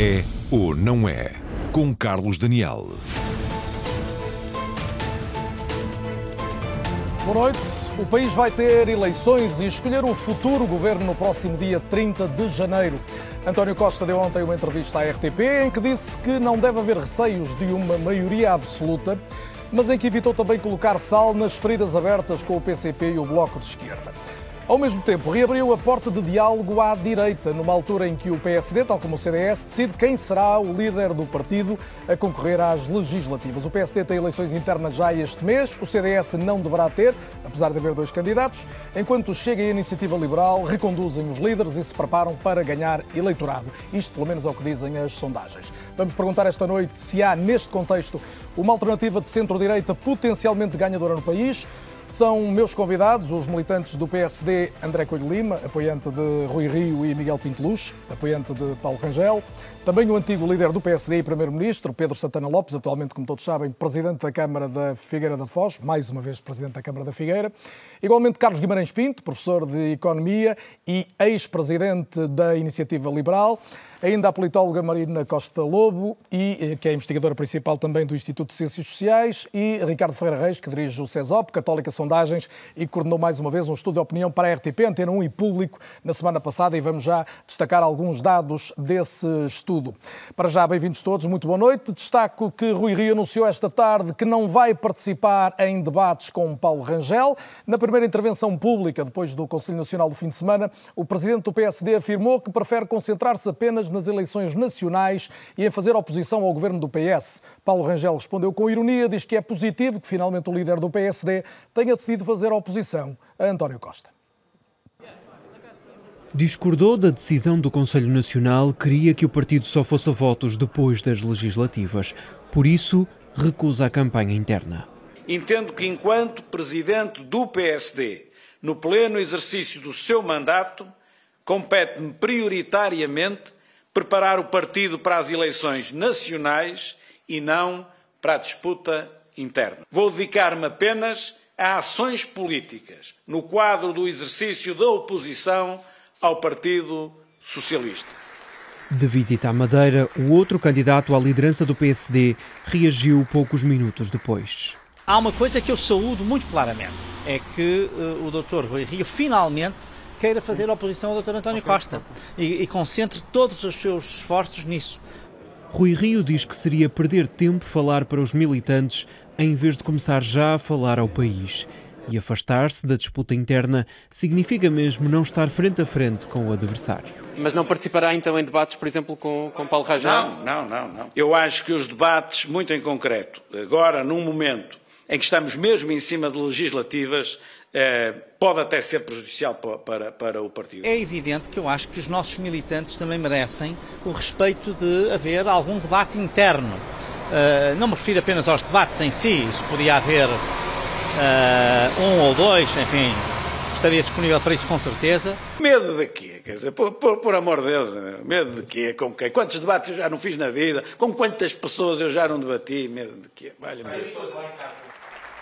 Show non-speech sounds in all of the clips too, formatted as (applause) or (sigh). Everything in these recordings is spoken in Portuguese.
É ou não é? Com Carlos Daniel. Boa noite. O país vai ter eleições e escolher o futuro governo no próximo dia 30 de janeiro. António Costa deu ontem uma entrevista à RTP em que disse que não deve haver receios de uma maioria absoluta, mas em que evitou também colocar sal nas feridas abertas com o PCP e o Bloco de Esquerda. Ao mesmo tempo, reabriu a porta de diálogo à direita, numa altura em que o PSD, tal como o CDS, decide quem será o líder do partido a concorrer às legislativas. O PSD tem eleições internas já este mês, o CDS não deverá ter, apesar de haver dois candidatos, enquanto Chega a Iniciativa Liberal reconduzem os líderes e se preparam para ganhar eleitorado. Isto, pelo menos, é o que dizem as sondagens. Vamos perguntar esta noite se há, neste contexto, uma alternativa de centro-direita potencialmente ganhadora no país. São meus convidados os militantes do PSD André Coelho Lima, apoiante de Rui Rio e Miguel Pinteluz, apoiante de Paulo Rangel, também o antigo líder do PSD e primeiro-ministro, Pedro Santana Lopes, atualmente, como todos sabem, presidente da Câmara da Figueira da Foz, mais uma vez presidente da Câmara da Figueira, igualmente Carlos Guimarães Pinto, professor de Economia e ex-presidente da Iniciativa Liberal, ainda a politóloga Marina Costa Lobo, e, que é investigadora principal também do Instituto de Ciências Sociais, e Ricardo Ferreira Reis, que dirige o CESOP, Católica Sondagens, e coordenou mais uma vez um estudo de opinião para a RTP, Antena 1 e Público, na semana passada, e vamos já destacar alguns dados desse estudo. Para já, bem-vindos todos, muito boa noite. Destaco que Rui Rio anunciou esta tarde que não vai participar em debates com Paulo Rangel. Na primeira intervenção pública, depois do Conselho Nacional do fim de semana, o presidente do PSD afirmou que prefere concentrar-se apenas nas eleições nacionais e em fazer oposição ao governo do PS. Paulo Rangel respondeu com ironia, diz que é positivo que finalmente o líder do PSD tenha decidido fazer oposição a António Costa. Discordou da decisão do Conselho Nacional, queria que o partido só fosse a votos depois das legislativas. Por isso, recusa a campanha interna. Entendo que, enquanto presidente do PSD, no pleno exercício do seu mandato, compete-me prioritariamente preparar o partido para as eleições nacionais e não para a disputa interna. Vou dedicar-me apenas a ações políticas no quadro do exercício da oposição ao Partido Socialista. De visita à Madeira, o outro candidato à liderança do PSD reagiu poucos minutos depois. Há uma coisa que eu saúdo muito claramente, é que uh, o Dr. Rui Rio finalmente queira fazer oposição ao Dr. António Costa e, e concentre todos os seus esforços nisso. Rui Rio diz que seria perder tempo falar para os militantes em vez de começar já a falar ao país. E afastar-se da disputa interna significa mesmo não estar frente a frente com o adversário. Mas não participará então em debates, por exemplo, com, com Paulo Rajão? Não, não, não, não. Eu acho que os debates, muito em concreto, agora, num momento em que estamos mesmo em cima de legislativas, pode até ser prejudicial para, para, o partido. É evidente que eu acho que os nossos militantes também merecem o respeito de haver algum debate interno. Uh, não me refiro apenas aos debates em si, isso podia haver uh, um ou dois, enfim, estaria disponível para isso com certeza. Medo de quê? Quer dizer, por, por, por, amor de Deus, medo de quê? Com quem? Quantos debates eu já não fiz na vida? Com quantas pessoas eu já não debati? Medo de quê? Deus.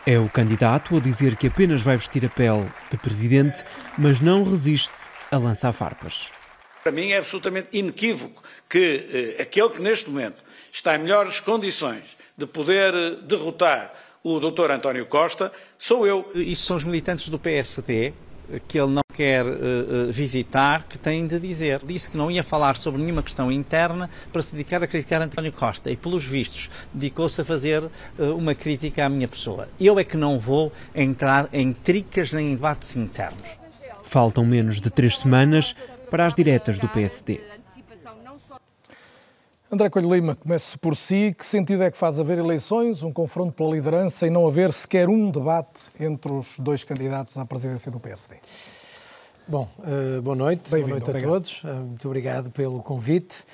É o candidato a dizer que apenas vai vestir a pele de presidente, mas não resiste a lançar farpas. Para mim é absolutamente inequívoco que eh, aquele que neste momento está em melhores condições de poder eh, derrotar o Dr. António Costa sou eu. Isso são os militantes do PSD que ele não quer uh, visitar, que tem de dizer. Disse que não ia falar sobre nenhuma questão interna para se dedicar a criticar António Costa e, pelos vistos, dedicou-se a fazer uh, uma crítica à minha pessoa. Eu é que não vou entrar em tricas nem em debates internos. Faltam menos de três semanas para as diretas do PSD. André Coelho Lima, comece por si. Que sentido é que faz haver eleições, um confronto pela liderança e não haver sequer um debate entre os dois candidatos à presidência do PSD? Bom, uh, boa noite, boa noite a obrigado. todos. Uh, muito obrigado pelo convite.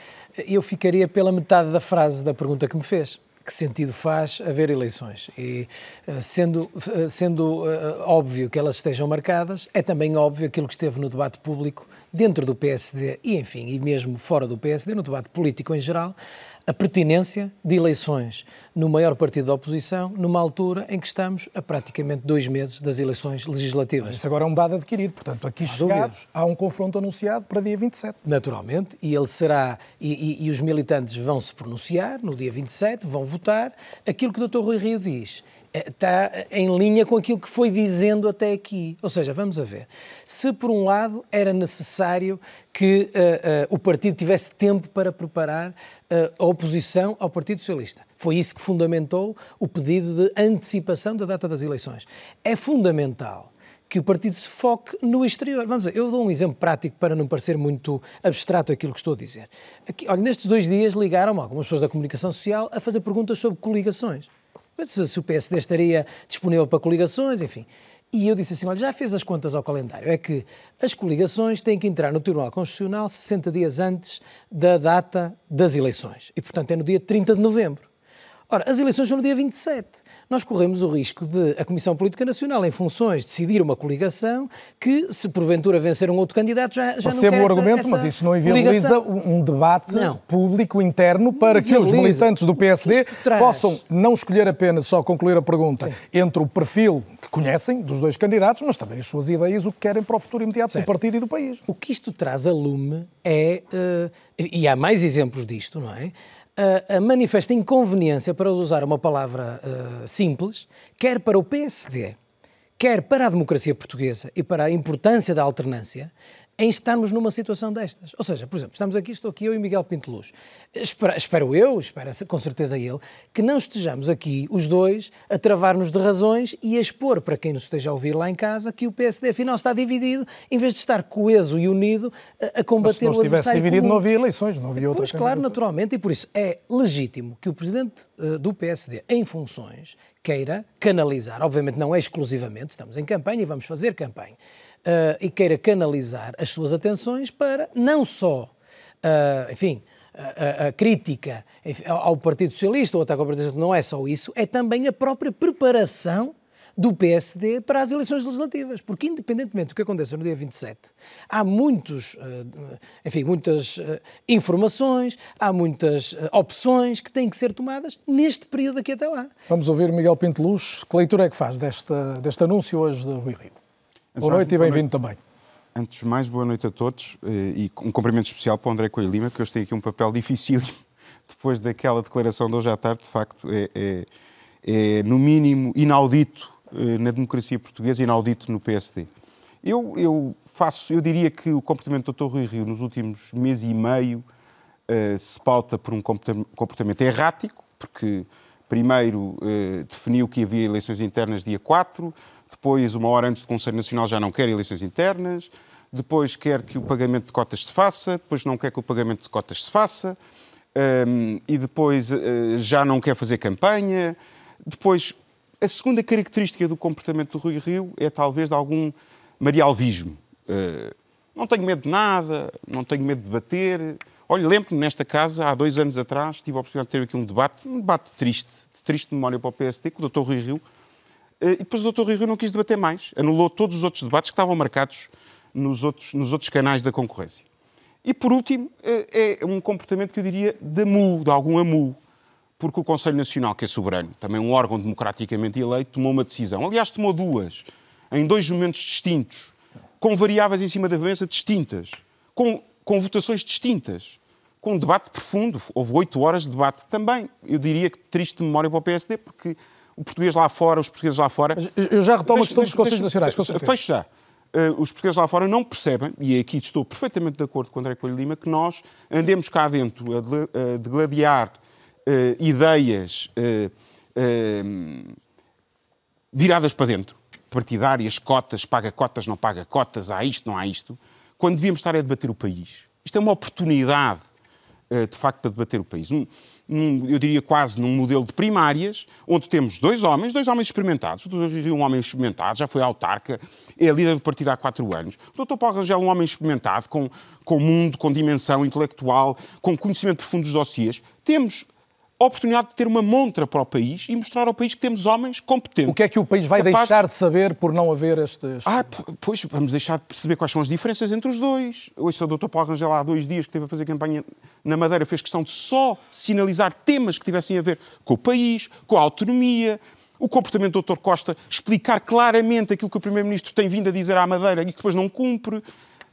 Eu ficaria pela metade da frase da pergunta que me fez que sentido faz haver eleições. E eh, sendo, sendo uh, óbvio que elas estejam marcadas, é também óbvio aquilo que esteve no debate público dentro do PSD e, enfim, e mesmo fora do PSD, no debate político em geral, a pertinência de eleições no maior partido da oposição, numa altura em que estamos a praticamente dois meses das eleições legislativas. Mas isso agora é um dado adquirido, portanto, aqui chegados, há um confronto anunciado para dia 27. Naturalmente, e ele será, e, e, e os militantes vão se pronunciar no dia 27, vão votar. Aquilo que o Dr. Rui Rio diz está em linha com aquilo que foi dizendo até aqui. Ou seja, vamos a ver. Se, por um lado, era necessário que uh, uh, o partido tivesse tempo para preparar uh, a oposição ao Partido Socialista. Foi isso que fundamentou o pedido de antecipação da data das eleições. É fundamental que o partido se foque no exterior. Vamos ver, eu dou um exemplo prático para não parecer muito abstrato aquilo que estou a dizer. Aqui, olha, nestes dois dias ligaram-me algumas pessoas da comunicação social a fazer perguntas sobre coligações se o PSD estaria disponível para coligações, enfim. E eu disse assim: olha, já fez as contas ao calendário. É que as coligações têm que entrar no Tribunal Constitucional 60 dias antes da data das eleições. E, portanto, é no dia 30 de novembro. Ora, as eleições são no dia 27. Nós corremos o risco de a Comissão Política Nacional, em funções, decidir uma coligação que, se porventura vencer um outro candidato, já, já Percebo não o argumento, essa, mas isso não inviabiliza um debate não. público interno para que os militantes do PSD possam não escolher apenas, só concluir a pergunta, Sim. entre o perfil que conhecem dos dois candidatos, mas também as suas ideias, o que querem para o futuro imediato certo. do partido e do país. O que isto traz a lume é, uh, e há mais exemplos disto, não é? A, a manifesta inconveniência, para usar uma palavra uh, simples, quer para o PSD, quer para a democracia portuguesa e para a importância da alternância, em estarmos numa situação destas. Ou seja, por exemplo, estamos aqui, estou aqui eu e Miguel Pinteluz. Espero, espero eu, espero com certeza ele, que não estejamos aqui os dois a travar-nos de razões e a expor para quem nos esteja a ouvir lá em casa que o PSD afinal está dividido, em vez de estar coeso e unido a, a combater Mas se não estivesse dividido comum. não havia eleições, não havia outra Pois, claro, naturalmente, e por isso é legítimo que o Presidente uh, do PSD, em funções, queira canalizar, obviamente não é exclusivamente, estamos em campanha e vamos fazer campanha, uh, e queira canalizar as suas atenções para não só, uh, enfim, a, a, crítica ao Partido Socialista ou até ao Partido Socialista, não é só isso, é também a própria preparação do PSD para as eleições legislativas, porque independentemente do que aconteça no dia 27, há muitos, eh, enfim, muitas informações, há muitas opções que têm que ser tomadas neste período aqui até lá. Vamos ouvir Miguel Pinteluz. Que leitura é que faz deste, deste anúncio hoje de Rui Rio? Boa noite e bem-vindo também. Antes de mais, boa noite a todos eh, e um cumprimento especial para o André Coelho Lima, que hoje tem aqui um papel (laughs) difícil depois daquela declaração de hoje à tarde, de facto, é, é, é no mínimo inaudito eh, na democracia portuguesa e inaudito no PSD. Eu, eu, faço, eu diria que o comportamento do Dr. Rui Rio nos últimos meses e meio uh, se pauta por um comportamento errático, porque primeiro uh, definiu que havia eleições internas dia 4, depois, uma hora antes do Conselho Nacional, já não quer eleições internas, depois quer que o pagamento de cotas se faça, depois não quer que o pagamento de cotas se faça, um, e depois uh, já não quer fazer campanha. Depois, a segunda característica do comportamento do Rui Rio é talvez de algum marialvismo. Uh, não tenho medo de nada, não tenho medo de bater. Olha, lembro-me nesta casa, há dois anos atrás, tive a oportunidade de ter aqui um debate, um debate triste, de triste memória para o PSD, com o Dr. Rui Rio, e depois o Dr. Rui Rio não quis debater mais, anulou todos os outros debates que estavam marcados nos outros, nos outros canais da concorrência. E por último, eh, é um comportamento que eu diria de amu, de algum amu, porque o Conselho Nacional, que é soberano, também um órgão democraticamente eleito, tomou uma decisão. Aliás, tomou duas, em dois momentos distintos, com variáveis em cima da doença distintas, com, com votações distintas, com um debate profundo. Houve oito horas de debate também. Eu diria que triste memória para o PSD, porque o português lá fora, os portugueses lá fora. Eu já retomo a questão dos Conselhos Nacionais. Fecho já. Uh, os portugueses lá fora não percebem, e aqui estou perfeitamente de acordo com André Coelho Lima, que nós andemos cá dentro a, de, a degladiar uh, ideias uh, viradas para dentro, partidárias, cotas, paga cotas, não paga cotas, há isto, não há isto, quando devíamos estar a debater o país. Isto é uma oportunidade, de facto, para debater o país. Um, num, eu diria quase num modelo de primárias, onde temos dois homens, dois homens experimentados. O Dr. Rio, um homem experimentado, já foi autarca, é líder do partido há quatro anos. O Dr. Paulo Rangel, um homem experimentado, com, com mundo, com dimensão intelectual, com conhecimento profundo dos dossiês. Temos oportunidade de ter uma montra para o país e mostrar ao país que temos homens competentes. O que é que o país vai capazes... deixar de saber por não haver estes... Ah, pois, vamos deixar de perceber quais são as diferenças entre os dois. Hoje, o Dr. Paulo Rangel, há dois dias que esteve a fazer campanha na Madeira, fez questão de só sinalizar temas que tivessem a ver com o país, com a autonomia, o comportamento do Dr. Costa, explicar claramente aquilo que o Primeiro-Ministro tem vindo a dizer à Madeira e que depois não cumpre,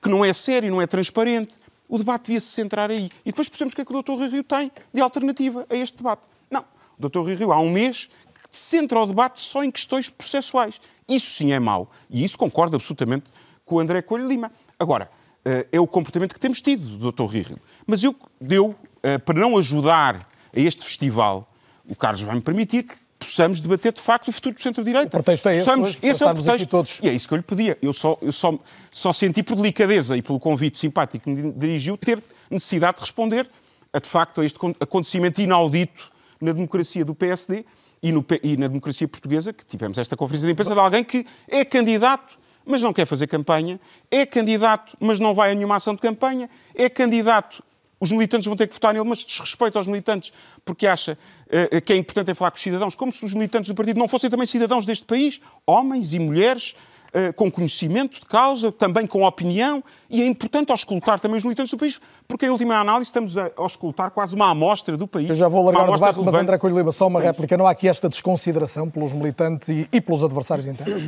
que não é sério, não é transparente. O debate devia se centrar aí. E depois percebemos o que é que o Dr. Rui Rio tem de alternativa a este debate. Não. O Dr. Rui Rio, há um mês, centra o debate só em questões processuais. Isso sim é mau. E isso concordo absolutamente com o André Coelho Lima. Agora, eh, é o comportamento que temos tido do Dr. Rui Rio. Mas eu, deu, eh, para não ajudar a este festival, o Carlos vai-me permitir que possamos debater de facto o futuro do centro-direita. O pretexto é esse, possamos, hoje, esse é o pretexto. Todos. E é isso que eu lhe pedia. Eu só, eu só, só senti por delicadeza e pelo convite simpático que me dirigiu ter necessidade de responder a, de facto a este acontecimento inaudito na democracia do PSD e, no, e na democracia portuguesa, que tivemos esta conferência de imprensa de alguém que é candidato mas não quer fazer campanha, é candidato, mas não vai a nenhuma ação de campanha, é candidato os militantes vão ter que votar nele, mas desrespeita aos militantes porque acha uh, que é importante é falar com os cidadãos, como se os militantes do partido não fossem também cidadãos deste país, homens e mulheres, uh, com conhecimento de causa, também com opinião, e é importante auscultar também os militantes do país, porque em última análise estamos a auscultar quase uma amostra do país. Eu já vou largar o debate, relevante. mas André Coelho Lima, só uma réplica. Não há aqui esta desconsideração pelos militantes e, e pelos adversários internos?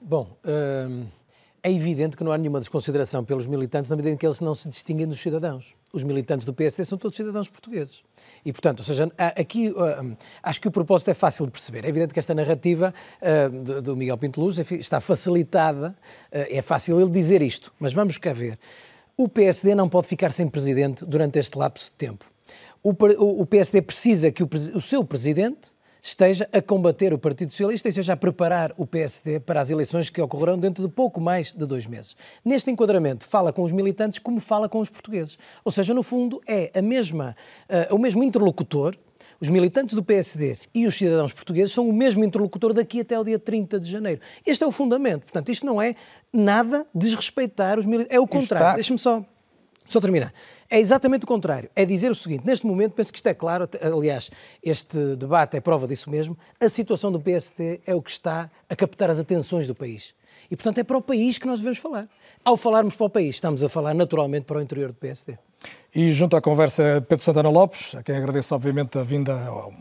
Bom... Uh é evidente que não há nenhuma desconsideração pelos militantes na medida em que eles não se distinguem dos cidadãos. Os militantes do PSD são todos cidadãos portugueses. E, portanto, ou seja, aqui uh, acho que o propósito é fácil de perceber. É evidente que esta narrativa uh, do Miguel Pinto Luz está facilitada, uh, é fácil ele dizer isto, mas vamos cá ver. O PSD não pode ficar sem presidente durante este lapso de tempo. O, PSD precisa que o seu presidente esteja a combater o Partido Socialista e esteja a preparar o PSD para as eleições que ocorrerão dentro de pouco mais de dois meses. Neste enquadramento, fala com os militantes como fala com os portugueses. Ou seja, no fundo, é a mesma, uh, o mesmo interlocutor os militantes do PSD e os cidadãos portugueses são o mesmo interlocutor daqui até o dia 30 de janeiro. Este é o fundamento. Portanto, isto não é nada desrespeitar os militantes. É o contrário. Deixe-me só, só terminar. É exatamente o contrário. É dizer o seguinte: neste momento, penso que isto é claro, aliás, este debate é prova disso mesmo. A situação do PSD é o que está a captar as atenções do país. E, portanto, é para o país que nós devemos falar. Ao falarmos para o país, estamos a falar naturalmente para o interior do PSD. E junto à conversa, Pedro Santana Lopes, a quem agradeço obviamente a vinda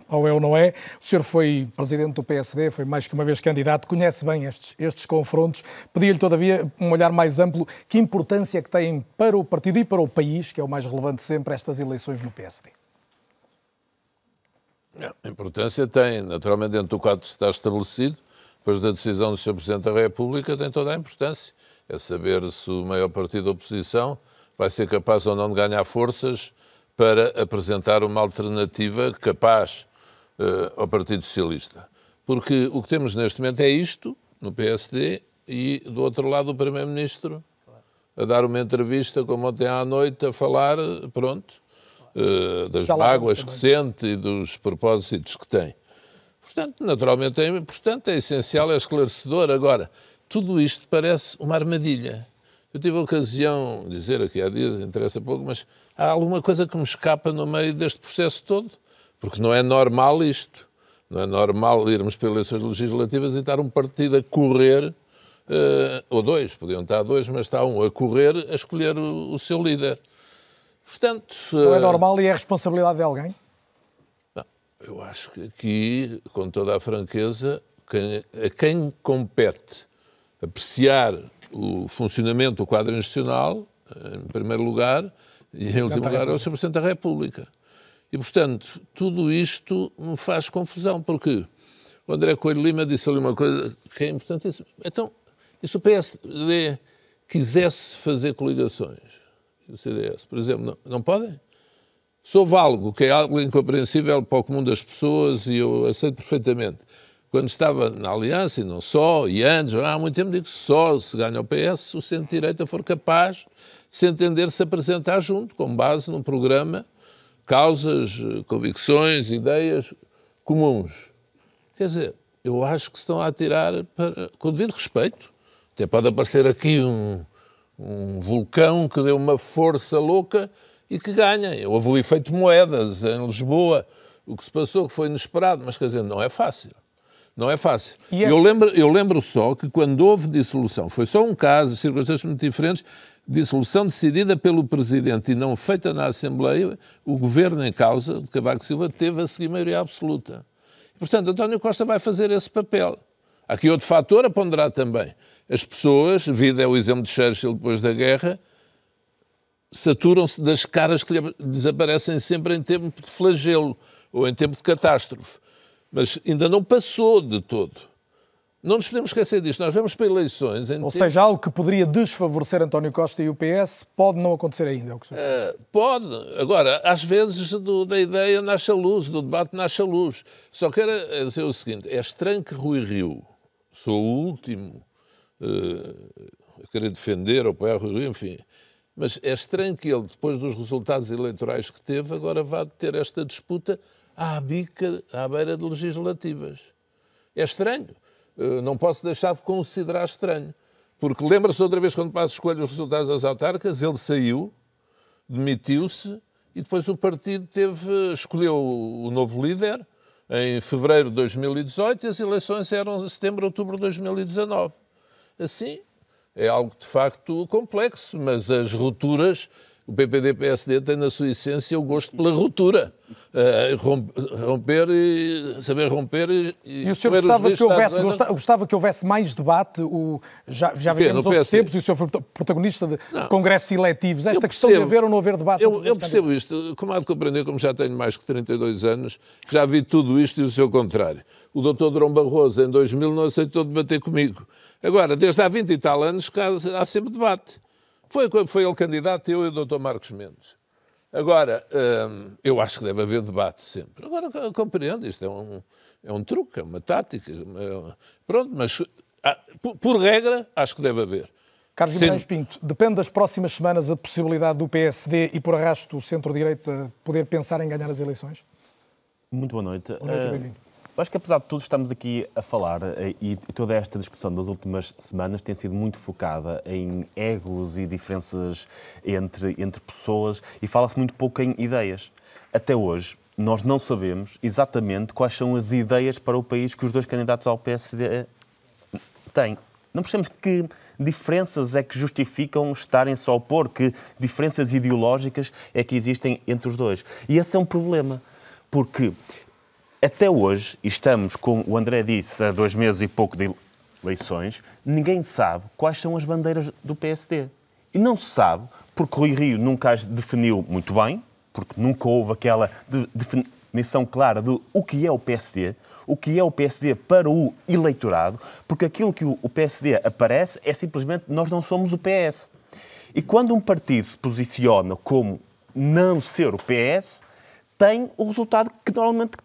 ao É ou Não É. O senhor foi presidente do PSD, foi mais que uma vez candidato, conhece bem estes, estes confrontos. Pedi-lhe, todavia, um olhar mais amplo. Que importância que têm para o partido e para o país, que é o mais relevante sempre, estas eleições no PSD? A importância tem, naturalmente, dentro do quadro que está estabelecido, depois da decisão do Sr. Presidente da República, tem toda a importância. É saber se o maior partido da oposição vai ser capaz ou não de ganhar forças para apresentar uma alternativa capaz uh, ao Partido Socialista. Porque o que temos neste momento é isto, no PSD, e do outro lado o Primeiro-Ministro a dar uma entrevista, como ontem à noite, a falar, pronto, uh, das mágoas que sente e dos propósitos que tem. Portanto, naturalmente é importante, é essencial, é esclarecedor. Agora, tudo isto parece uma armadilha. Eu tive a ocasião de dizer aqui há dias, interessa pouco, mas há alguma coisa que me escapa no meio deste processo todo, porque não é normal isto. Não é normal irmos para eleições legislativas e estar um partido a correr, uh, ou dois, podiam estar dois, mas está um a correr a escolher o, seu líder. Portanto, não é normal e é responsabilidade de alguém? Não, eu acho que aqui, com toda a franqueza, quem, a quem compete apreciar o funcionamento do quadro institucional, em primeiro lugar, e em último lugar, é o Sr. Presidente da República. E, portanto, tudo isto me faz confusão, porque o André Coelho Lima disse ali uma coisa que é importante. Então, e se o PSD quisesse fazer coligações, o CDS, por exemplo, não, não podem? Se houve algo que é algo incompreensível para o comum das pessoas e eu aceito perfeitamente, quando estava na Aliança, e não só, e antes, há muito tempo digo só se ganha o PS se o centro-direita for capaz de se entender se apresentar junto, com base num programa, causas, convicções, ideias comuns. Quer dizer, eu acho que se estão a atirar para, com devido respeito. Até pode aparecer aqui um, um vulcão que deu uma força louca e que ganha. Houve o efeito moedas em Lisboa o que se passou, que foi inesperado, mas quer dizer, não é fácil. Não é fácil. Este... Eu, lembro, eu lembro só que quando houve dissolução, foi só um caso, circunstâncias muito diferentes, dissolução decidida pelo Presidente e não feita na Assembleia, o governo em causa, de Cavaco Silva, teve a seguir maioria absoluta. Portanto, António Costa vai fazer esse papel. Há aqui outro fator a ponderar também. As pessoas, vida é o exemplo de Churchill depois da guerra, saturam-se das caras que lhe desaparecem sempre em tempo de flagelo ou em tempo de catástrofe. Mas ainda não passou de todo. Não nos podemos esquecer disto. Nós vamos para eleições. Ou tempo... seja, algo que poderia desfavorecer António Costa e o PS pode não acontecer ainda. É o que uh, pode. Agora, às vezes do, da ideia nasce a luz, do debate nasce a luz. Só quero dizer o seguinte: é estranho que Rui Rio, sou o último uh, a querer defender ou apoiar Rui Rio, enfim. Mas é estranho que ele, depois dos resultados eleitorais que teve, agora vá ter esta disputa à bica, à beira de legislativas. É estranho. Eh, não posso deixar de considerar estranho. Porque lembra-se outra vez, quando Passos escolhe os resultados das autárquicas, ele saiu, demitiu-se e depois o partido teve, escolheu o novo líder em fevereiro de 2018 e as eleições eram em setembro, outubro de 2019. Assim, é algo de facto complexo, mas as rupturas o PPD-PSD tem na sua essência o gosto pela ruptura. Uh, romper e saber romper e, e o senhor gostava que, houvesse, gostava que houvesse mais debate o, já, já vivemos outros tempos e o senhor foi protagonista de não, congressos eletivos. Esta questão de haver ou não haver debate eu, eu percebo isto, como há de compreender como já tenho mais que 32 anos já vi tudo isto e o seu contrário. O doutor Drão Barroso em 2000 não aceitou debater comigo. Agora, desde há 20 e tal anos há sempre debate foi quando foi ele candidato, eu e o Dr. Marcos Mendes. Agora, hum, eu acho que deve haver debate sempre. Agora, compreendo, isto é um, é um truque, é uma tática. É, pronto, mas ah, por, por, regra, acho que deve haver. Carlos Guimarães Pinto, depende das próximas semanas a possibilidade do PSD e por arrasto o centro-direita poder pensar em ganhar as eleições? Muito boa noite. Boa noite, uh, bem-vindo. Acho que, apesar de tudo, estamos aqui a falar eh, e toda esta discussão das últimas semanas tem sido muito focada em egos e diferenças entre, entre pessoas e fala-se muito pouco em ideias. Até hoje, nós não sabemos exatamente quais são as ideias para o país que os dois candidatos ao PSD têm. Não percebemos que diferenças é que justificam estarem-se a opor, que diferenças ideológicas é que existem entre os dois. E esse é um problema, porque até hoje, e estamos, como o André disse, a dois meses e pouco de eleições, ninguém sabe quais são as bandeiras do PSD. E não se sabe, porque Rui Rio nunca as definiu muito bem, porque nunca houve aquela de definição clara do o que é o PSD, o que é o PSD para o eleitorado, porque aquilo que o PSD aparece é simplesmente nós não somos o PS. E quando um partido se posiciona como não ser o PS, tem o resultado que normalmente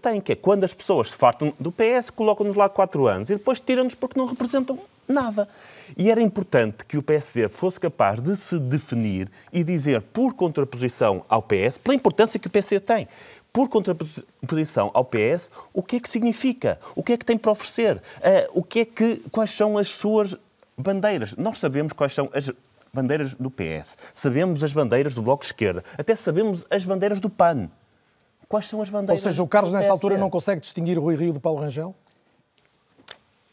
tem, que é quando as pessoas se fartam do PS, colocam-nos lá quatro anos e depois tiram-nos porque não representam nada. E era importante que o PSD fosse capaz de se definir e dizer, por contraposição ao PS, pela importância que o PSD tem, por contraposição ao PS, o que é que significa? O que é que tem para oferecer? Uh, o que é que, quais são as suas bandeiras? Nós sabemos quais são as bandeiras do PS, sabemos as bandeiras do Bloco de Esquerda, até sabemos as bandeiras do PAN quais são as bandeiras. Ou seja, o Carlos, nesta altura, não consegue distinguir o Rui Rio do Paulo Rangel?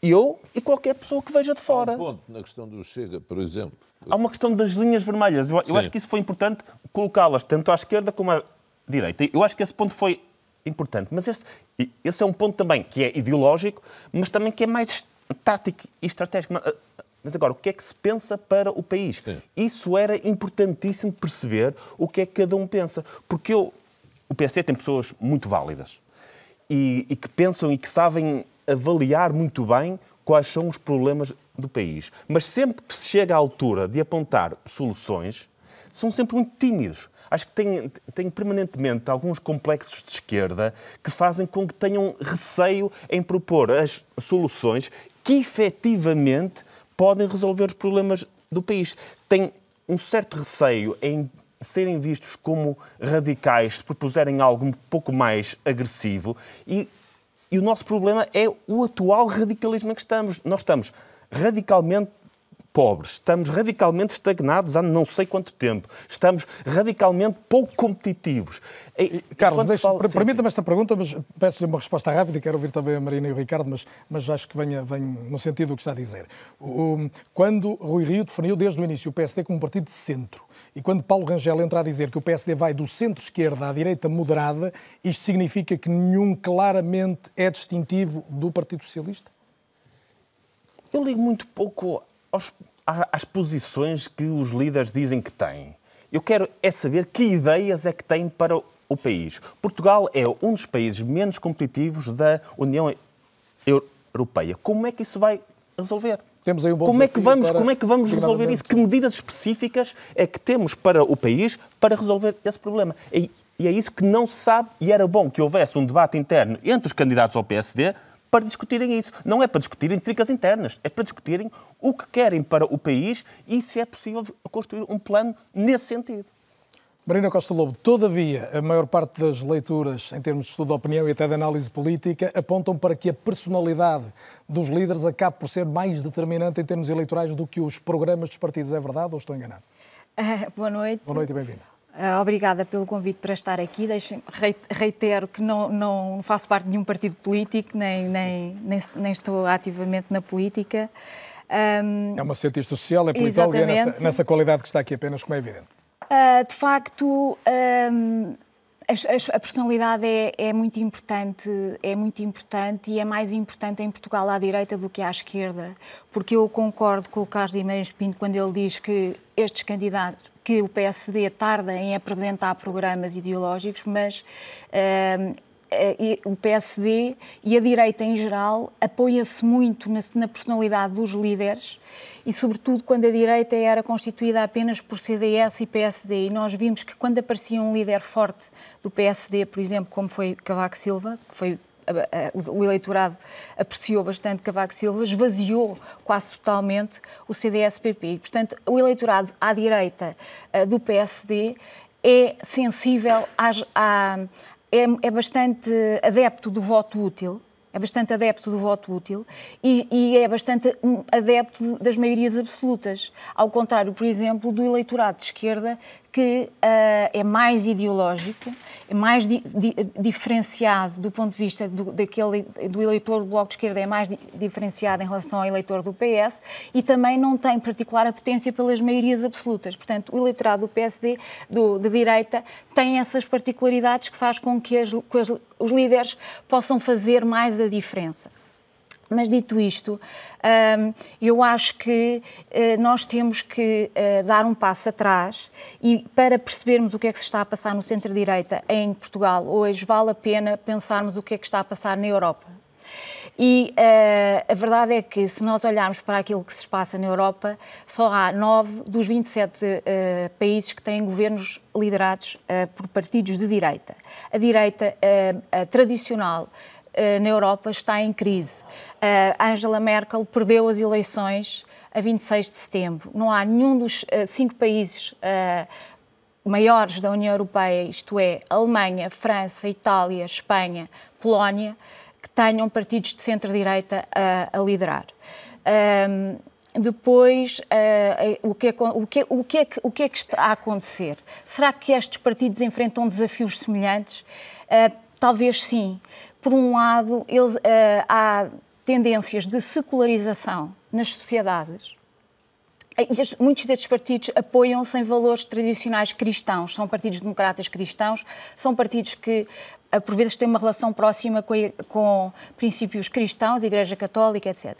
Eu e qualquer pessoa que veja de fora. Há um ponto na questão do Chega, por exemplo. Há uma questão das linhas vermelhas. Eu, eu acho que isso foi importante colocá-las tanto à esquerda como à direita. Eu acho que esse ponto foi importante. Mas esse, esse é um ponto também que é ideológico, mas também que é mais tático e estratégico. Mas agora, o que é que se pensa para o país? Sim. Isso era importantíssimo perceber o que é que cada um pensa. Porque eu, o PSD tem pessoas muito válidas e, e que pensam e que sabem avaliar muito bem quais são os problemas do país. Mas sempre que se chega à altura de apontar soluções, são sempre muito tímidos. Acho que têm, têm permanentemente alguns complexos de esquerda que fazem com que tenham receio em propor as soluções que efetivamente podem resolver os problemas do país. Têm um certo receio em serem vistos como radicais se propuserem algo um pouco mais agressivo e, e o nosso problema é o atual radicalismo em que estamos. Nós estamos radicalmente pobres, estamos radicalmente estagnados há não sei quanto tempo, estamos radicalmente pouco competitivos. E, Carlos, permita-me esta pergunta, mas peço-lhe uma resposta rápida e quero ouvir também a Marina e o Ricardo, mas, mas acho que venha, venha no sentido do que está a dizer. O, quando Rui Rio definiu desde o início o PSD como um partido de centro e quando Paulo Rangel entra a dizer que o PSD vai do centro-esquerda à direita moderada, isto significa que nenhum claramente é distintivo do Partido Socialista? Eu ligo muito pouco aos, às posições que os líderes dizem que têm. Eu quero é saber que ideias é que têm para o país. Portugal é um dos países menos competitivos da União Europeia. Como é que isso vai resolver? Temos aí um bom como é que vamos Como é que vamos resolver isso? Que medidas específicas é que temos para o país para resolver esse problema? E, e é isso que não se sabe, e era bom que houvesse um debate interno entre os candidatos ao PSD para discutirem isso. Não é para discutirem tricas internas, é para discutirem o que querem para o país e se é possível construir um plano nesse sentido. Marina Costa Lobo, todavia, a maior parte das leituras, em termos de estudo de opinião e até de análise política, apontam para que a personalidade dos líderes acabe por ser mais determinante em termos eleitorais do que os programas dos partidos. É verdade ou estou enganado? Uh, (laughs) boa noite. Boa noite e bem-vinda. Uh, obrigada pelo convite para estar aqui. Deixem, reitero que não, não, faço parte de nenhum partido político, nem, nem, nem, nem estou ativamente na política. Um, é uma cientista social, é politóloga e é nessa, nessa, qualidade que está aqui apenas, como é evidente. Uh, de facto, um, a, a, personalidade é, é, muito importante, é muito importante e é mais importante em Portugal à direita do que à esquerda, porque eu concordo com o Carlos Guimarães Pinto quando ele diz que estes candidatos, que o PSD tarda em apresentar programas ideológicos, mas uh, o PSD e a direita em geral apoia-se muito na, na personalidade dos líderes e, sobretudo, quando a direita era constituída apenas por CDS e PSD. E nós vimos que quando aparecia um líder forte do PSD, por exemplo, como foi Cavaco Silva, que foi o eleitorado apreciou bastante Cavaco Silva, esvaziou quase totalmente o CDS-PP. Portanto, o eleitorado à direita do PSD é sensível às, à, é, é bastante adepto do voto útil, é bastante adepto do voto útil e, e, é bastante adepto das maiorias absolutas. Ao contrário, por exemplo, do eleitorado de esquerda, que uh, é mais ideológico, é mais di, di, diferenciado do ponto de vista do, daquele, do eleitor do Bloco de Esquerda, é mais di, diferenciado em relação ao eleitor do PS e também não tem particular apetência pelas maiorias absolutas. Portanto, o eleitorado do PSD, do, de direita, tem essas particularidades que faz com que, as, que as, os líderes possam fazer mais a diferença. Mas dito isto, eu acho que eh, nós temos que eh, dar um passo atrás e para percebermos o que é que se está a passar no centro-direita em Portugal hoje, vale a pena pensarmos o que é que está a passar na Europa. E uh, a verdade é que, se nós olharmos para aquilo que se passa na Europa, só há nove dos 27 uh, países que têm governos liderados por partidos de direita. A direita tradicional eh, na Europa está em crise. Uh, Angela Merkel perdeu as eleições a 26 de setembro. Não há nenhum dos uh, cinco países maiores da União Europeia, isto é, Alemanha, França, Itália, Espanha, Polónia, que tenham partidos de centro-direita a, a, liderar. Um, depois, o que é que está a acontecer? Será que estes partidos enfrentam desafios semelhantes? Uh, talvez sim por um lado, uh, há tendências de secularização nas sociedades. Muitos destes partidos apoiam-se em valores tradicionais cristãos, são partidos democratas cristãos, são partidos que eh, por vezes têm uma relação próxima com, com princípios cristãos, Igreja Católica, etc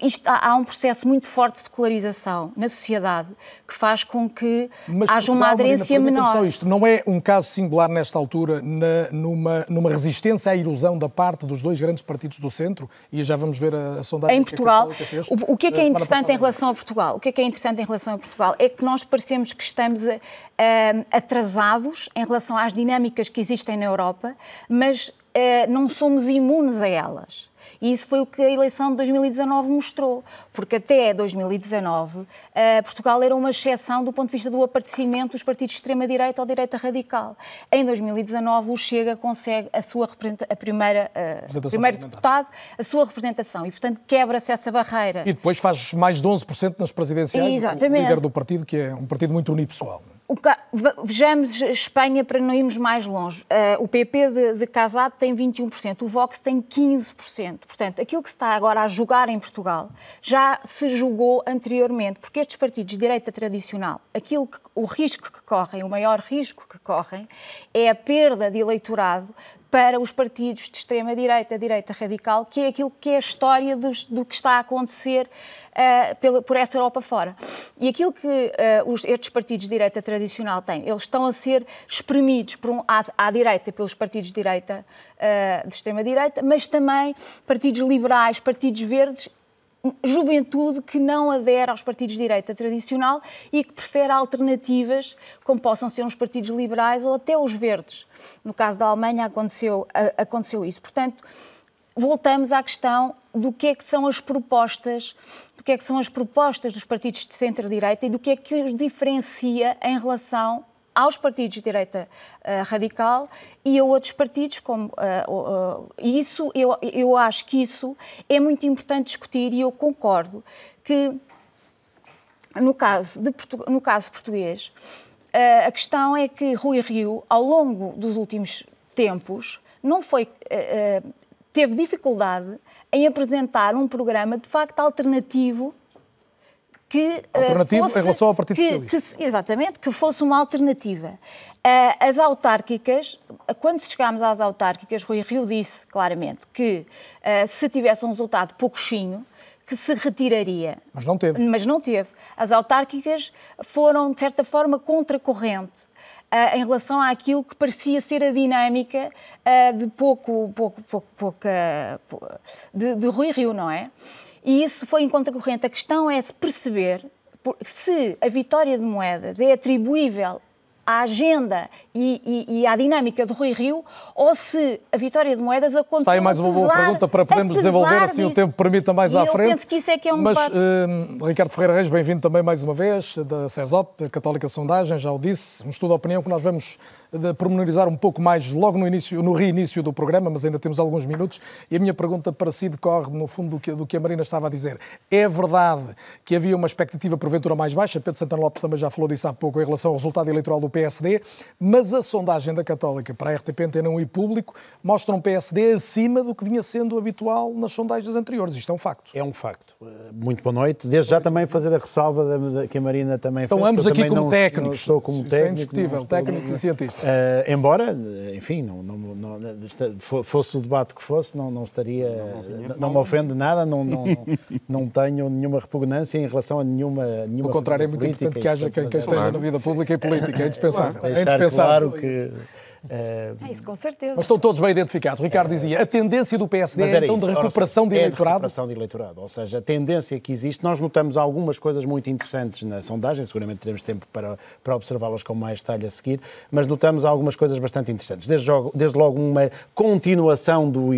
isto, há um processo muito forte de secularização na sociedade que faz com que Mas, haja uma aderência Marina, menor. Só isto não é um caso singular nesta altura na, numa, numa resistência à erosão da parte dos dois grandes partidos do centro e já vamos ver a, a sondagem em Portugal. Que fez, o, o, que é que é interessante em relação a Portugal? O que é que é interessante em relação a Portugal é que nós parecemos que estamos a, a, atrasados em relação às dinâmicas que existem na Europa, mas eh, não somos imunes a elas. E isso foi o que a eleição de 2019 mostrou, porque até 2019 eh, Portugal era uma exceção do ponto de vista do aparecimento dos partidos de extrema-direita ou direita radical. Em 2019 o Chega consegue a sua a primeira, uh, primeiro deputado, a sua representação e, portanto, quebra-se essa barreira. E depois faz mais de 11% nas presidenciais, Exatamente. o líder do partido, que é um partido muito unipessoal. Vejamos Espanha para não irmos mais longe. Uh, o PP de, de Casado tem 21%, o Vox tem 15%. Portanto, aquilo que se está agora a julgar em Portugal já se julgou anteriormente, porque estes partidos de direita tradicional, aquilo que, o risco que correm, o maior risco que correm, é a perda de eleitorado para os partidos de extrema-direita, direita radical, que é aquilo que é a história dos, do que está a acontecer uh, pela, por essa Europa fora. E aquilo que uh, os, estes partidos de direita tradicional têm, eles estão a ser espremidos por um, à, à direita pelos partidos de direita, uh, de extrema-direita, mas também partidos liberais, partidos verdes juventude que não adere aos partidos de direita tradicional e que prefere alternativas, como possam ser os partidos liberais ou até os verdes. No caso da Alemanha aconteceu, aconteceu isso. Portanto, voltamos à questão do que é que são as propostas, do que é que são as propostas dos partidos de centro-direita e do que é que os diferencia em relação aos partidos de direita uh, radical e a outros partidos, como uh, uh, isso eu, eu acho que isso é muito importante discutir e eu concordo que no caso, de, no caso português a questão é que Rui Rio, ao longo dos últimos tempos, não foi teve dificuldade em apresentar um programa de facto alternativo que eh, alternativo fosse, em relação ao Partido que, Socialista. Que, exatamente, que fosse uma alternativa. Eh, as autárquicas, quando chegámos às autárquicas, Rui Rio disse claramente que eh, se tivesse um resultado pouquinho, que se retiraria. Mas não teve. Mas não teve. As autárquicas foram, de certa forma, contracorrente em relação àquilo que parecia ser a dinâmica de pouco, pouco, pouco, pouco de, de Rui Rio, não é? E isso foi em contracorrente. A questão é se perceber se a vitória de moedas é atribuível à agenda e, e, e, à dinâmica de Rui Rio, ou se a vitória de moedas aconteceu Está aí mais uma boa pergunta para podermos desenvolver, assim disso. o tempo permita mais e à frente. Eu penso que isso é que é um Mas, uh, Ricardo Ferreira Reis, bem-vindo também mais uma vez, da CESOP, Católica Sondagem, já o disse, um estudo de opinião que nós vamos de pormenorizar um pouco mais logo no, início, no reinício do programa, mas ainda temos alguns minutos. E a minha pergunta para si decorre, no fundo, do que, do que a Marina estava a dizer. É verdade que havia uma expectativa porventura mais baixa, Pedro Santana Lopes também já falou disso há pouco, em relação ao resultado eleitoral do PSD, mas a sondagem da Católica para a RTP Antena 1 e Público mostra um PSD acima do que vinha sendo habitual nas sondagens anteriores. Isto é um facto. É um facto. Muito boa noite. Desde já também fazer a ressalva da, da, que a Marina também Estão fez. ambos aqui como não, técnicos. Não estou como Isso técnico. é indiscutível, técnicos e cientistas. Uh, embora, enfim, não, não, não, fosse o debate que fosse, não, não estaria. Não, não me ofende nada, não, (laughs) não, não tenho nenhuma repugnância em relação a nenhuma. nenhuma Pelo contrário, é muito importante que haja quem, quem esteja na vida pública e política. É indispensável. É indispensável. claro que. É isso, com certeza. Mas estão todos bem identificados. Ricardo dizia, a tendência do PSD é então de recuperação de eleitorado? É de recuperação de eleitorado. Ou seja, a tendência que existe, nós notamos algumas coisas muito interessantes na sondagem, seguramente teremos tempo para, para observá-las com mais detalhe a seguir, mas notamos algumas coisas bastante interessantes. Desde, desde logo uma continuação do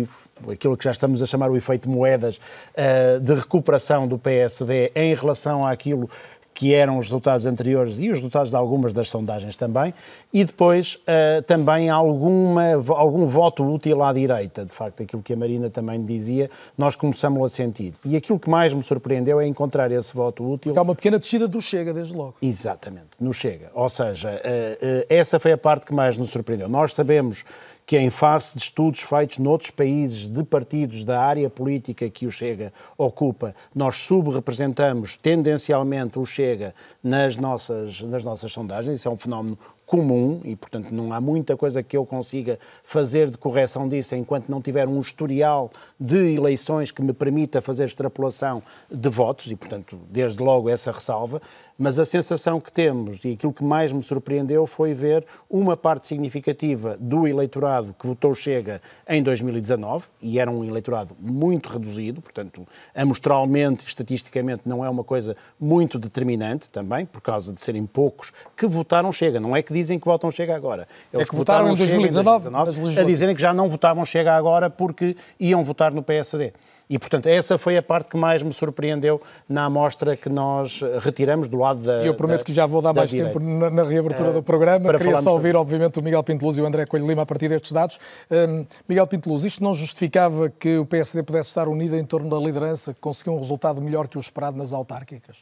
aquilo que já estamos a chamar o efeito moedas de recuperação do PSD em relação àquilo que eram os resultados anteriores e os resultados de algumas das sondagens também, e depois uh, também alguma, algum voto útil à direita, de facto, aquilo que a Marina também dizia, nós começamos a sentir. E aquilo que mais me surpreendeu é encontrar esse voto útil. Há uma pequena descida do Chega, desde logo. Exatamente, no Chega. Ou seja, uh, uh, essa foi a parte que mais nos surpreendeu. Nós sabemos que em face de estudos feitos noutros países de partidos da área política que o Chega ocupa, nós subrepresentamos tendencialmente o Chega nas nossas, nas nossas sondagens. Isso é um fenómeno comum e, portanto, não há muita coisa que eu consiga fazer de correção disso enquanto não tiver um historial de eleições que me permita fazer extrapolação de votos e, portanto, desde logo essa ressalva. Mas a sensação que temos e aquilo que mais me surpreendeu foi ver uma parte significativa do eleitorado que votou Chega em 2019, e era um eleitorado muito reduzido, portanto, amostralmente, estatisticamente, não é uma coisa muito determinante também, por causa de serem poucos que votaram Chega. Não é que dizem que votam Chega agora. Eles é que votaram, votaram em 2019, em 2019 a dizerem que já não votavam Chega agora porque iam votar no PSD. E, portanto, essa foi a parte que mais me surpreendeu na amostra que nós retiramos do lado da. Eu prometo da, que já vou dar mais direita. tempo na, na reabertura uh, do programa. Queria só ouvir, obviamente, o Miguel Pinteluz e o André Coelho Lima a partir destes dados. Um, Miguel Pinteluz, isto não justificava que o PSD pudesse estar unido em torno da liderança, que conseguiu um resultado melhor que o esperado nas autárquicas?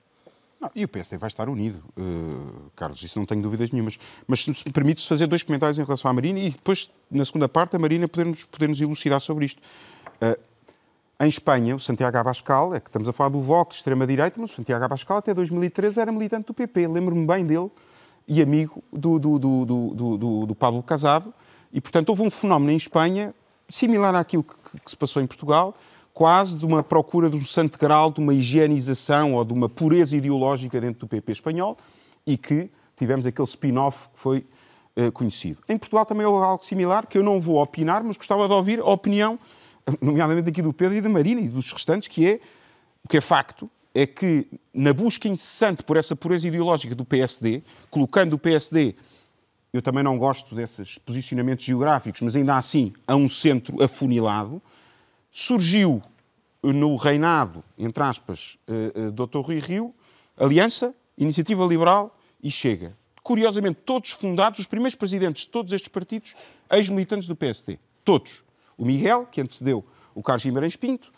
Não, e o PSD vai estar unido, uh, Carlos, isso não tenho dúvidas nenhumas. Mas se me permites fazer dois comentários em relação à Marina e depois, na segunda parte, a Marina poder-nos poder -nos elucidar sobre isto. Uh, em Espanha, o Santiago Abascal, é que estamos a falar do Vox, extrema-direita, mas o Santiago Abascal até 2013 era militante do PP. Lembro-me bem dele e amigo do, do, do, do, do Pablo Casado. E, portanto, houve um fenómeno em Espanha similar àquilo que, que, se passou em Portugal, quase de uma procura de um santo grau, de uma higienização ou de uma pureza ideológica dentro do PP espanhol e que tivemos aquele spin-off que foi uh, conhecido. Em Portugal também houve algo similar, que eu não vou opinar, mas gostava de ouvir a opinião (laughs) nomeadamente aqui do Pedro e da Marina e dos restantes, que é, o que é facto, é que na busca incessante por essa pureza ideológica do PSD, colocando o PSD, eu também não gosto desses posicionamentos geográficos, mas ainda assim a um centro afunilado, surgiu no reinado, entre aspas, uh, uh, Dr. Rui Rio, Aliança, Iniciativa Liberal e Chega. Curiosamente, todos fundados, os primeiros presidentes de todos estes partidos, ex-militantes do PSD. Todos o Miguel, que antecedeu o Carlos Guimarães Pinto,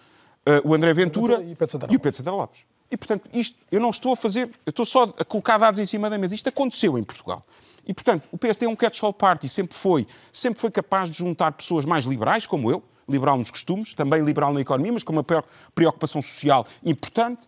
uh, o André Ventura e o Pedro Santana, e o Pedro Santana Lopes. E, portanto, isto, eu não estou a fazer, eu estou só a colocar dados em cima da mesa. Isto aconteceu em Portugal. E, portanto, o PSD é um catch-all party, sempre foi, sempre foi capaz de juntar pessoas mais liberais, como eu, liberal nos costumes, também liberal na economia, mas com uma preocupação social importante,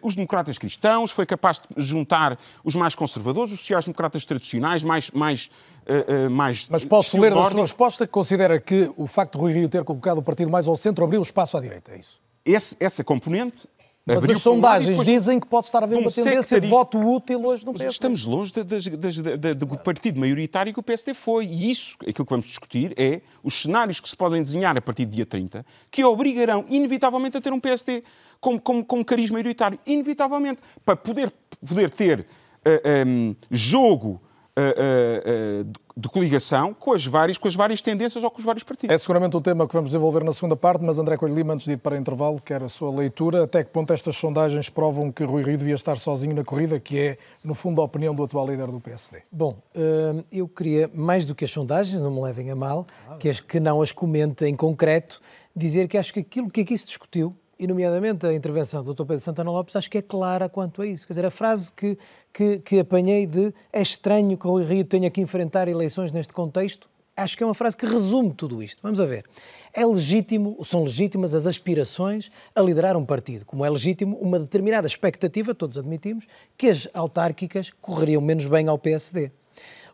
os democratas cristãos, foi capaz de juntar os mais conservadores, os sociais-democratas tradicionais, mais. mais, uh, mais Mas posso ler da sua resposta que considera que o facto de Rui Rio ter colocado o partido mais ao centro abriu espaço à direita, é isso? Esse, essa componente mas as sondagens depois, dizem que pode estar a haver uma tendência de voto útil hoje no PSD. Mas estamos longe do partido maioritário que o PSD foi. E isso, aquilo que vamos discutir, é os cenários que se podem desenhar a partir do dia 30, que obrigarão, inevitavelmente, a ter um PSD com, com, com carisma maioritário. Inevitavelmente. Para poder, poder ter uh, eh, um, ehm, jogo uh, uh, de coligação com as, várias, com as várias tendências ou com os vários partidos. É seguramente o tema que vamos desenvolver na segunda parte, mas André Coelho Lima, antes de ir para intervalo, quer a sua leitura. Até que ponto estas sondagens provam que Rui Rio devia estar sozinho na corrida, que é, no fundo, a opinião do atual líder do PSD? Bom, eu queria, mais do que as sondagens, não me levem a mal, que, as, que não as comente em concreto, dizer que acho que aquilo que aqui se discutiu e nomeadamente a intervenção do Dr. Pedro Santana Lopes, acho que é clara quanto a isso. Quer dizer, a frase que, que, que apanhei de é estranho que o Rio tenha que enfrentar eleições neste contexto, acho que é uma frase que resume tudo isto. Vamos a ver. É legítimo, são legítimas as aspirações a liderar um partido, como é legítimo uma determinada expectativa, todos admitimos, que as autárquicas correriam menos bem ao PSD.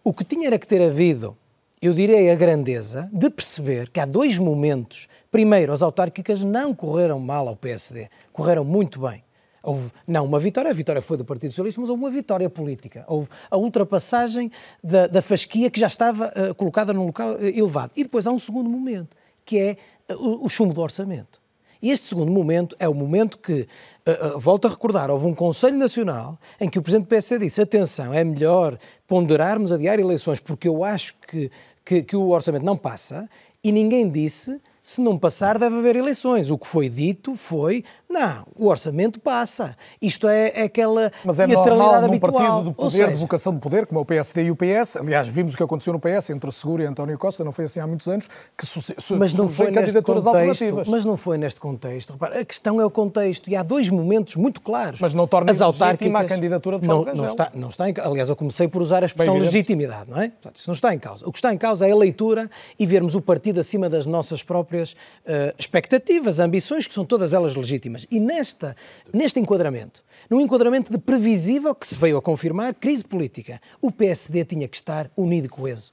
O que tinha era que ter havido eu direi a grandeza de perceber que há dois momentos. Primeiro, as autárquicas não correram mal ao PSD, correram muito bem. Houve, não uma vitória, a vitória foi do Partido Socialista, mas houve uma vitória política. Houve a ultrapassagem da, da fasquia que já estava uh, colocada num local uh, elevado. E depois há um segundo momento, que é uh, o chumbo do orçamento. E este segundo momento é o momento que, uh, uh, volto a recordar, houve um Conselho Nacional em que o Presidente do PSD disse: atenção, é melhor ponderarmos adiar eleições, porque eu acho que, que, que o orçamento não passa, e ninguém disse se não passar, deve haver eleições. O que foi dito foi, não, o orçamento passa. Isto é, é aquela Mas é normal num partido de poder, seja, de vocação de poder, como é o PSD e o PS. Aliás, vimos o que aconteceu no PS entre Seguro e António Costa, não foi assim há muitos anos, que mas não foi candidaturas contexto, alternativas. Mas não foi neste contexto. Repara, a questão é o contexto e há dois momentos muito claros. Mas não torna As autárquicas, a candidatura de Paulo não, não está, não está em Aliás, eu comecei por usar a expressão Bem, legitimidade, não é? Portanto, isso não está em causa. O que está em causa é a leitura e vermos o partido acima das nossas próprias próprias uh, expectativas, ambições, que são todas elas legítimas. E nesta, neste enquadramento, num enquadramento de previsível, que se veio a confirmar, crise política, o PSD tinha que estar unido e coeso.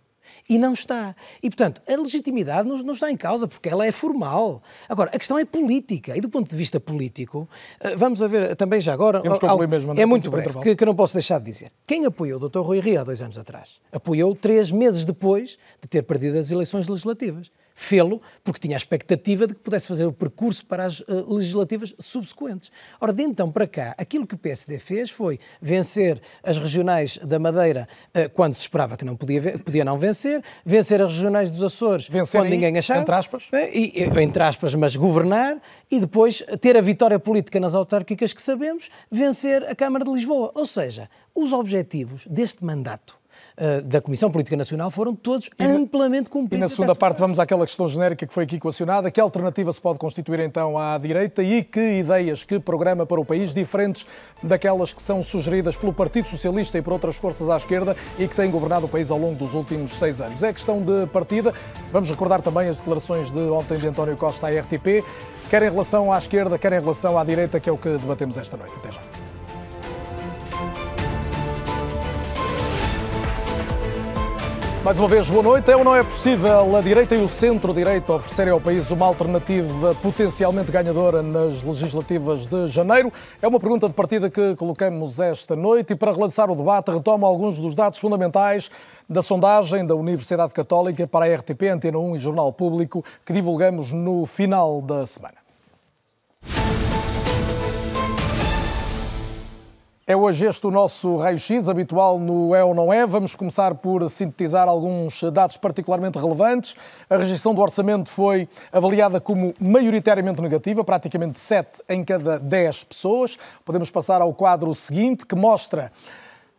E não está. E, portanto, a legitimidade não, não, está em causa, porque ela é formal. Agora, a questão é política. E, do ponto de vista político, eh, vamos a ver também já agora. Algo, mesmo, é muito breve, que, que eu não posso deixar de dizer. Quem apoiou o Dr. Rui Rio há dois anos atrás? Apoiou três meses depois de ter perdido as eleições legislativas. Fê-lo porque tinha a expectativa de que pudesse fazer o percurso para as uh, legislativas subsequentes. Ora, de então para cá, aquilo que o PSD fez foi vencer as regionais da Madeira uh, quando se esperava que não podia, podia não vencer, vencer as regionais dos Açores vencer quando aí, ninguém achava. Entre aspas? E, entre aspas, mas governar e depois ter a vitória política nas autárquicas que sabemos, vencer a Câmara de Lisboa. Ou seja, os objetivos deste mandato uh, da Comissão Política Nacional foram todos e amplamente cumpridos. E na segunda parte vamos àquela questão genérica que foi aqui equacionada. Que alternativa se pode constituir então à direita e que ideias, que programa para o país, diferentes daquelas que são sugeridas pelo Partido Socialista e por outras forças à esquerda e que têm governado o país ao longo dos últimos seis anos? É questão de partida. Vamos recordar também as declarações de ontem de António Costa à RTP, quer em relação à esquerda, quer em relação à direita, que é o que debatemos esta noite. Até já. Mais uma vez, boa noite. É ou não é possível a direita e o centro-direita oferecerem ao país uma alternativa potencialmente ganhadora nas legislativas de janeiro? É uma pergunta de partida que colocamos esta noite e para relançar o debate retomo alguns dos dados fundamentais da sondagem da Universidade Católica para a RTP, Antena 1 e Jornal Público que divulgamos no final da semana. É hoje este o nosso raio-x habitual no É ou Não É. Vamos começar por sintetizar alguns dados particularmente relevantes. A rejeição do orçamento foi avaliada como maioritariamente negativa, praticamente 7 em cada 10 pessoas. Podemos passar ao quadro seguinte, que mostra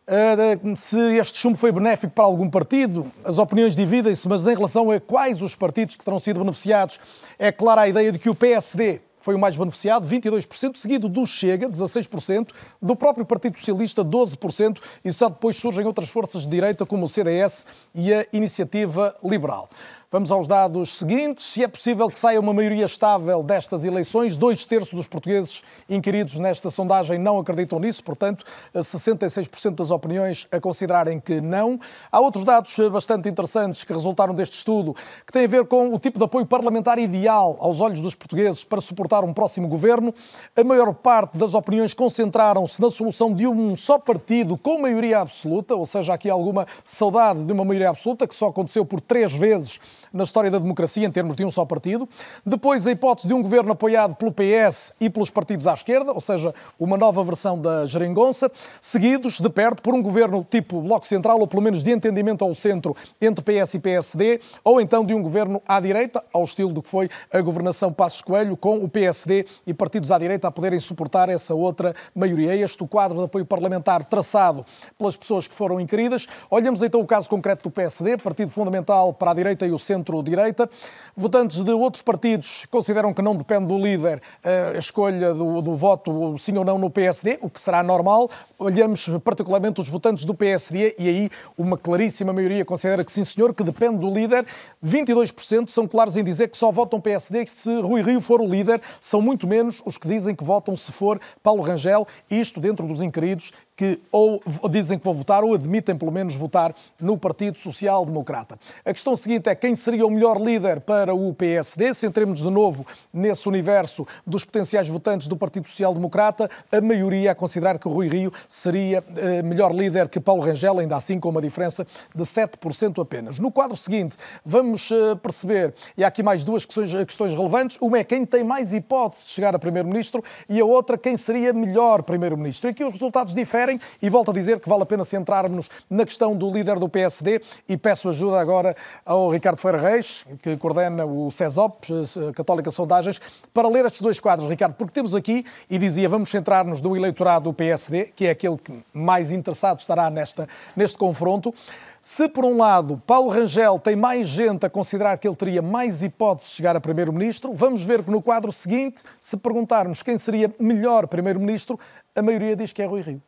uh, se este chumbo foi benéfico para algum partido. As opiniões dividem-se, mas em relação a quais os partidos que terão sido beneficiados, é clara a ideia de que o PSD foi o mais beneficiado, 22%, seguido do Chega, 16%, do próprio Partido Socialista, 12%, e só depois surgem outras forças de direita, como o CDS e a Iniciativa Liberal. Vamos aos dados seguintes. Se é possível que saia uma maioria estável destas eleições, dois terços dos portugueses inquiridos nesta sondagem não acreditam nisso, portanto, 66% das opiniões a considerarem que não. Há outros dados bastante interessantes que resultaram deste estudo, que têm a ver com o tipo de apoio parlamentar ideal aos olhos dos portugueses para suportar um próximo governo. A maior parte das opiniões concentraram-se na solução de um só partido com maioria absoluta, ou seja, aqui alguma saudade de uma maioria absoluta, que só aconteceu por três vezes na história da democracia em termos de um só partido. Depois, a hipótese de um governo apoiado pelo PS e pelos partidos à esquerda, ou seja, uma nova versão da geringonça, seguidos de perto por um governo tipo Bloco Central, ou pelo menos de entendimento ao centro entre PS e PSD, ou então de um governo à direita, ao estilo do que foi a governação Passos Coelho, com o PSD e partidos à direita a poderem suportar essa outra maioria. Este o quadro de apoio parlamentar traçado pelas pessoas que foram inquiridas. Olhamos então o caso concreto do PSD, partido fundamental para a direita e o centro-direita. Votantes de outros partidos consideram que não depende do líder eh, a escolha do, do voto sim ou não no PSD, o que será normal. Olhamos particularmente os votantes do PSD e aí uma claríssima maioria considera que sim, senhor, que depende do líder. 22% são claros em dizer que só votam PSD se Rui Rio for o líder. São muito menos os que dizem que votam se for Paulo Rangel, isto dentro dos inquiridos que ou dizem que vão votar ou admitem pelo menos votar no Partido Social Democrata. A questão seguinte é quem seria o melhor líder para o PSD. Centremos de novo nesse universo dos potenciais votantes do Partido Social Democrata. A maioria a considerar que o Rui Rio seria eh, melhor líder que Paulo Rangel, ainda assim com uma diferença de 7% apenas. No quadro seguinte, vamos eh, perceber, e há aqui mais duas questões, questões relevantes. Uma é quem tem mais hipóteses de chegar a Primeiro-Ministro e a outra quem seria melhor Primeiro-Ministro. Aqui os resultados diferem e volto a dizer que vale a pena centrarmos na questão do líder do PSD e peço ajuda agora ao Ricardo Feira Reis, que coordena o CESOP, Católica Sondagens, para ler estes dois quadros, Ricardo, porque temos aqui, e dizia, vamos centrar-nos no eleitorado do PSD, que é aquele que mais interessado estará nesta, neste confronto. Se, por um lado, Paulo Rangel tem mais gente a considerar que ele teria mais hipóteses de chegar a Primeiro-Ministro, vamos ver que no quadro seguinte, se perguntarmos quem seria melhor Primeiro-Ministro, a maioria diz que é Rui Rio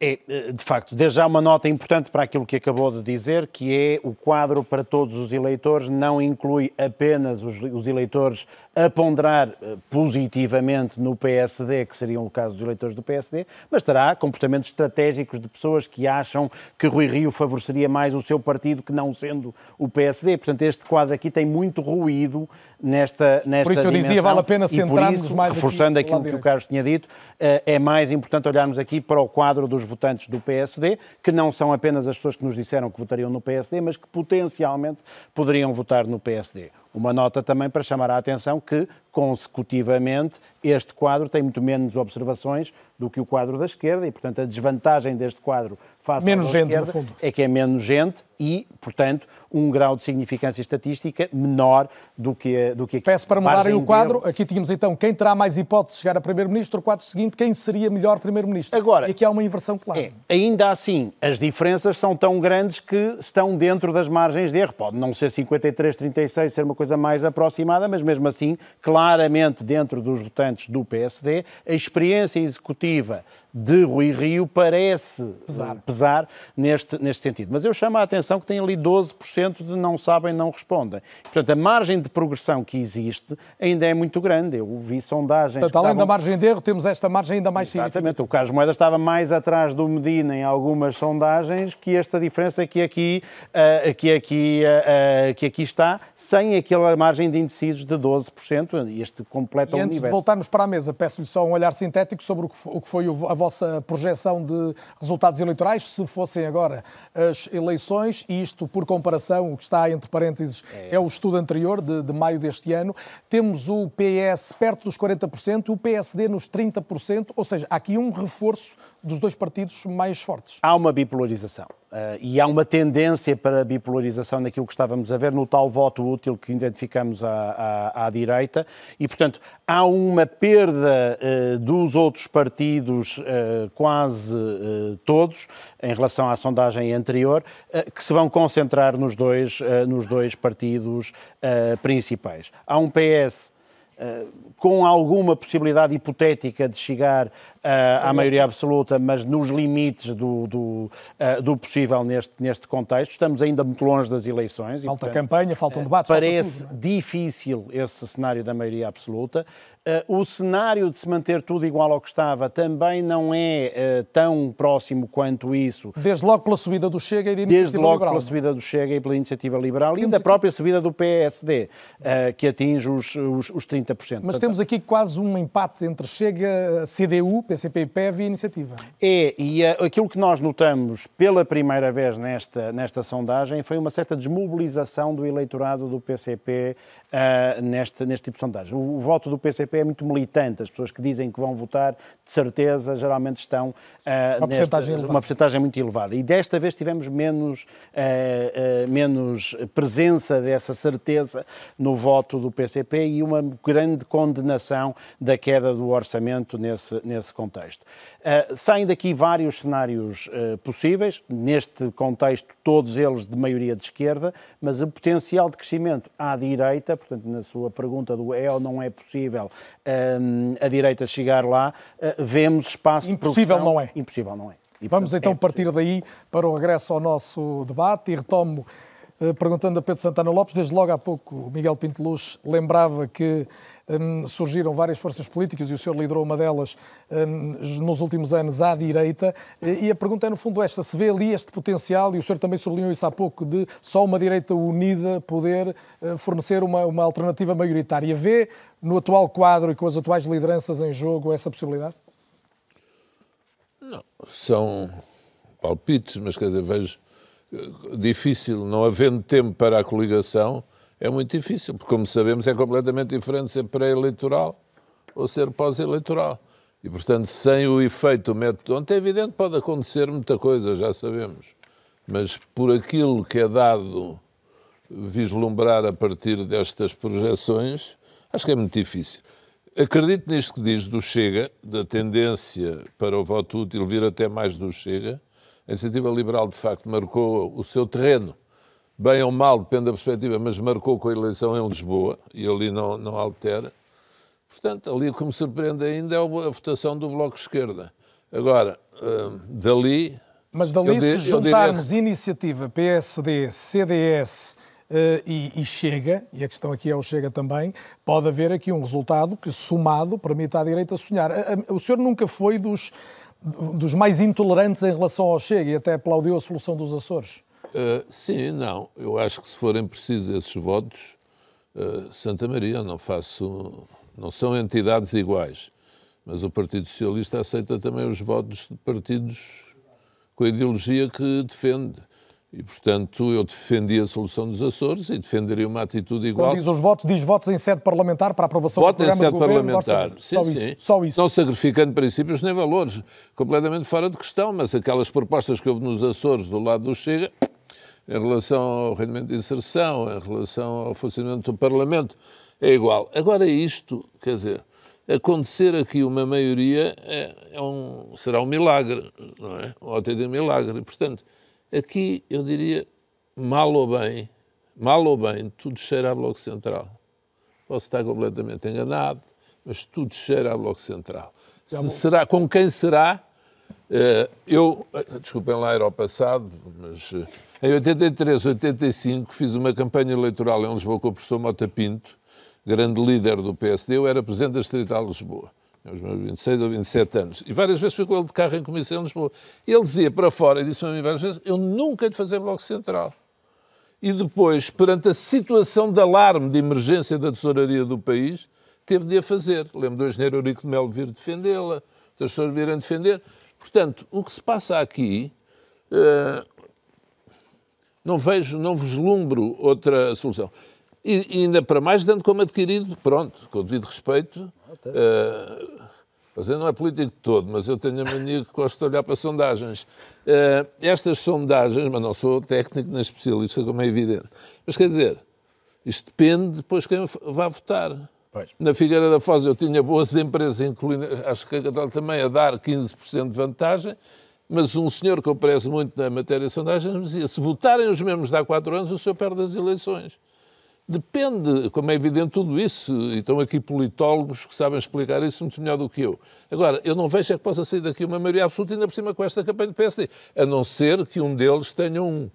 é, eh, de facto, desde já uma nota importante para aquilo que acabou de dizer, que é o quadro para todos os eleitores, não inclui apenas os, os eleitores a ponderar eh, positivamente no PSD, que seriam o caso dos eleitores do PSD, mas terá comportamentos estratégicos de pessoas que acham que Rui Rio favoreceria mais o seu partido que não sendo o PSD. Portanto, este quadro aqui tem muito ruído nesta, nesta Por isso eu dimensão, dizia, vale a pena centrar-nos mais Reforçando aquilo que o Carlos tinha dito, eh, é mais importante olharmos aqui para o quadro dos votantes do PSD, que não são apenas as pessoas que nos disseram que votariam no PSD, mas que potencialmente poderiam votar no PSD. Uma nota também para chamar a atenção que, consecutivamente, este quadro tem muito menos observações do que o quadro da esquerda e, portanto, a desvantagem deste quadro face menos gente, esquerda no fundo. é que é menos gente e, portanto, um grau de significância estatística menor do que, do que aqui. Peço para mudarem o quadro. de. Aqui tínhamos então quem terá mais hipóteses de chegar a Primeiro-Ministro, o quadro seguinte, quem seria melhor Primeiro-Ministro. Agora, e aqui há uma inversão clara. É, ainda assim, as diferenças são tão grandes que estão dentro das margens de erro. Pode não ser 53-36, ser uma coisa mais aproximada, mas mesmo assim, claramente dentro dos votantes do PSD, a experiência executiva positiva de Rui Rio parece pesar, pesar neste, neste sentido. Mas eu chamo a atenção que tem ali 12% de não sabem, não respondem. Portanto, a margem de progressão que existe ainda é muito grande. Eu vi sondagens... Portanto, além estavam... da margem de erro, temos esta margem ainda mais Exatamente. O Carlos Moedas estava mais atrás do Medina em algumas sondagens que esta diferença que aqui, uh, que aqui, uh, uh, que aqui está, sem aquela margem de indecisos de 12%. Este completa e o antes universo. de voltarmos para a mesa, peço-lhe só um olhar sintético sobre o que foi a vossa projeção de resultados eleitorais, se fossem agora as eleições, e isto por comparação, o que está entre parênteses é, é o estudo anterior, de, de, maio deste ano, temos o PS perto dos 40%, o PSD nos 30%, ou seja, há aqui um reforço dos dois partidos mais fortes. Há uma bipolarização. Uh, e há uma tendência para a bipolarização naquilo que estávamos a ver no tal voto útil que identificamos à, à, à direita, e, portanto, há uma perda uh, dos outros partidos, uh, quase todos, em relação à sondagem anterior, que se vão concentrar nos dois, nos dois partidos principais. Há um PS com alguma possibilidade hipotética de chegar uh, à maioria absoluta, mas nos limites do, do, uh, do, possível neste, neste contexto. Estamos ainda muito longe das eleições. Falta e, portanto, campanha, faltam um debates. Parece falta tudo, difícil esse cenário da maioria absoluta. Uh, o cenário de se manter tudo igual ao que estava também não é tão próximo quanto isso. Desde logo pela subida do Chega e da Iniciativa Desde logo Liberal. pela subida do Chega e pela Iniciativa Liberal e da própria subida do PSD, que atinge os, os, os 30%. Mas Portanto, temos aqui quase um empate entre Chega, CDU, PCP e PEV e Iniciativa. É, e aquilo que nós notamos pela primeira vez nesta, nesta sondagem foi uma certa desmobilização do eleitorado do PCP uh, neste, neste tipo de sondagem. O, o, voto do PCP é muito militante, as pessoas que dizem que vão votar, de certeza, geralmente estão uh, uma, porcentagem uma porcentagem muito elevada. E desta vez tivemos menos, uh, menos presença dessa certeza no voto do PCP e uma grande condenação da queda do orçamento nesse, nesse contexto. Uh, saem daqui vários cenários uh, possíveis, neste contexto, todos eles de maioria de esquerda, mas o potencial de crescimento à direita, portanto, na sua pergunta do é ou não é possível um, a direita chegar lá, uh, vemos espaço Impossível não é. Impossível não é. E, Vamos portanto, então é partir daí para o regresso ao nosso debate e retomo perguntando a Pedro Santana Lopes, desde logo há pouco o Miguel Pinteluz lembrava que um, surgiram várias forças políticas e o senhor liderou uma delas um, nos últimos anos à direita e a pergunta é no fundo esta, se vê ali este potencial e o senhor também sublinhou isso há pouco de só uma direita unida poder uh, fornecer uma, uma alternativa maioritária. Vê no atual quadro e com as atuais lideranças em jogo essa possibilidade? Não, são palpites, mas quer dizer, vejo difícil, não havendo tempo para a coligação, é muito difícil, porque, como sabemos, é completamente diferente ser pré-eleitoral ou ser pós-eleitoral. E, portanto, sem o efeito do método ontem, é evidente pode acontecer muita coisa, já sabemos. Mas por aquilo que é dado vislumbrar a partir destas projeções, acho que é muito difícil. Acredito nisto que diz do Chega, da tendência para o voto útil vir até mais do Chega, a iniciativa liberal, de facto, marcou o seu terreno, bem ou mal, depende da perspectiva, mas marcou com a eleição em Lisboa e ali não, não altera. Portanto, ali o que me surpreende ainda é a votação do Bloco Esquerda. Agora, uh, dali. Mas dali, se juntarmos diria... iniciativa PSD, CDS. Uh, e, e, chega, e a questão aqui é o chega também, pode haver aqui um resultado que, somado, permita à direita sonhar. O senhor nunca foi dos, dos mais intolerantes em relação ao Chega e até aplaudiu a solução dos Açores? Uh, sim, não. Eu acho que se forem precisos esses votos, uh, Santa Maria, não faço. não são entidades iguais. Mas o Partido Socialista aceita também os votos de partidos com a ideologia que defende. E, portanto, eu defendi a solução dos Açores e defenderia uma atitude igual. Quando diz os votos, diz votos em sede parlamentar para aprovação Voto do programa em sede de governo. parlamentar. Sim, só, sim, isso, só isso. Não sacrificando princípios nem valores, completamente fora de questão, mas aquelas propostas que houve nos Açores do lado do Chega, em relação ao rendimento de inserção, em relação ao funcionamento do Parlamento, é igual. Agora, isto, quer dizer, acontecer aqui uma maioria é, é um, será um milagre, não é? Um autêntico milagre. E, portanto, aqui eu diria, mal ou bem, mal ou bem, tudo cheira a Bloco Central. Posso estar completamente enganado, mas tudo cheira a Bloco Central. Se será, com quem será? Eh, eu, eh, desculpem lá, era ao passado, mas eh, em 83, 85, fiz uma campanha eleitoral em Lisboa com o professor Mota Pinto, grande líder do PSD, eu era presidente da Distrital de Lisboa, aos meus 26 ou 27 anos, e várias vezes fui com ele de carro em comissão em Lisboa. Ele dizia para fora, e disse-me mim várias vezes, eu nunca hei de fazer Bloco Central. E depois, perante a situação de alarme, de emergência da tesouraria do país, teve de a fazer. Lembro do engenheiro Eurico de Melo vir defendê-la, das pessoas virem defender. Portanto, o que se passa aqui, eh, não vejo, não vislumbro outra solução. E, e ainda para mais, dando como adquirido, pronto, com o devido respeito, eh, mas eu não é político todo, mas eu tenho a mania que gosto de olhar para sondagens. Eh, estas sondagens, mas não sou técnico nem especialista, como é evidente, mas quer dizer, isto depende depois quem vai votar. Na Figueira da Foz eu tinha boas empresas, incluindo, acho que a Católica também, a dar 15% de vantagem, mas um senhor que eu prezo muito na matéria de sondagens me dizia, se votarem os mesmos de há quatro anos, o senhor perde as eleições. Depende, como é evidente tudo isso, e estão aqui politólogos que sabem explicar isso muito melhor do que eu. Agora, eu não vejo é que possa sair daqui uma maioria absoluta, ainda por cima com esta campanha do PSD, a não ser que um deles tenha um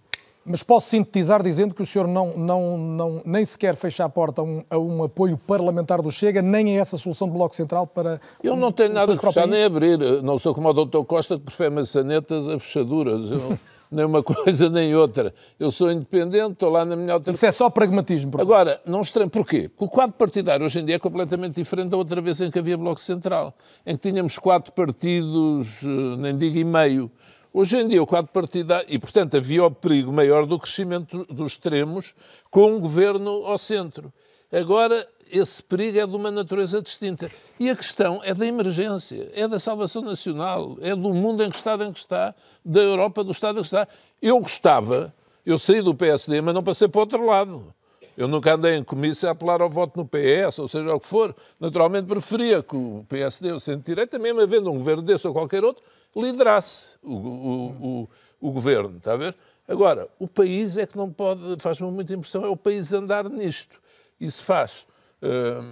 Mas posso sintetizar dizendo que o senhor não, não, não, nem sequer fecha a porta a um, a um apoio parlamentar do Chega, nem a essa solução do Bloco Central para. Eu não tenho nada o fechar nem abrir. Não sou como o Dr. Costa que prefere maçanetas a fechaduras. Eu, (laughs) nem uma (laughs) coisa nem outra. Eu sou independente, estou lá na minha alternativa. Isso é só pragmatismo. Agora, não estranho. Porquê? Porque o quadro partidário hoje em dia é completamente diferente da outra vez em que havia Bloco Central, em que tínhamos quatro partidos, eh, nem digo e meio. Hoje em dia o quadro partidário, e portanto havia o perigo maior do crescimento dos extremos com um governo ao centro. Agora esse perigo é de uma natureza distinta. E a questão é da emergência, é da salvação nacional, é do mundo em que está, em que está, da Europa, do Estado em que está. Eu gostava, eu saí do PSD, mas não passei para o outro lado. Eu nunca andei em comício a apelar ao voto no PS, ou seja, o que for. Naturalmente preferia que o PSD, o centro-direita, mesmo havendo um governo desse ou qualquer outro, liderasse o, o, o, o governo, está a ver? Agora, o país é que não pode, faz-me muita impressão, é o país andar nisto. Isso faz. Hum,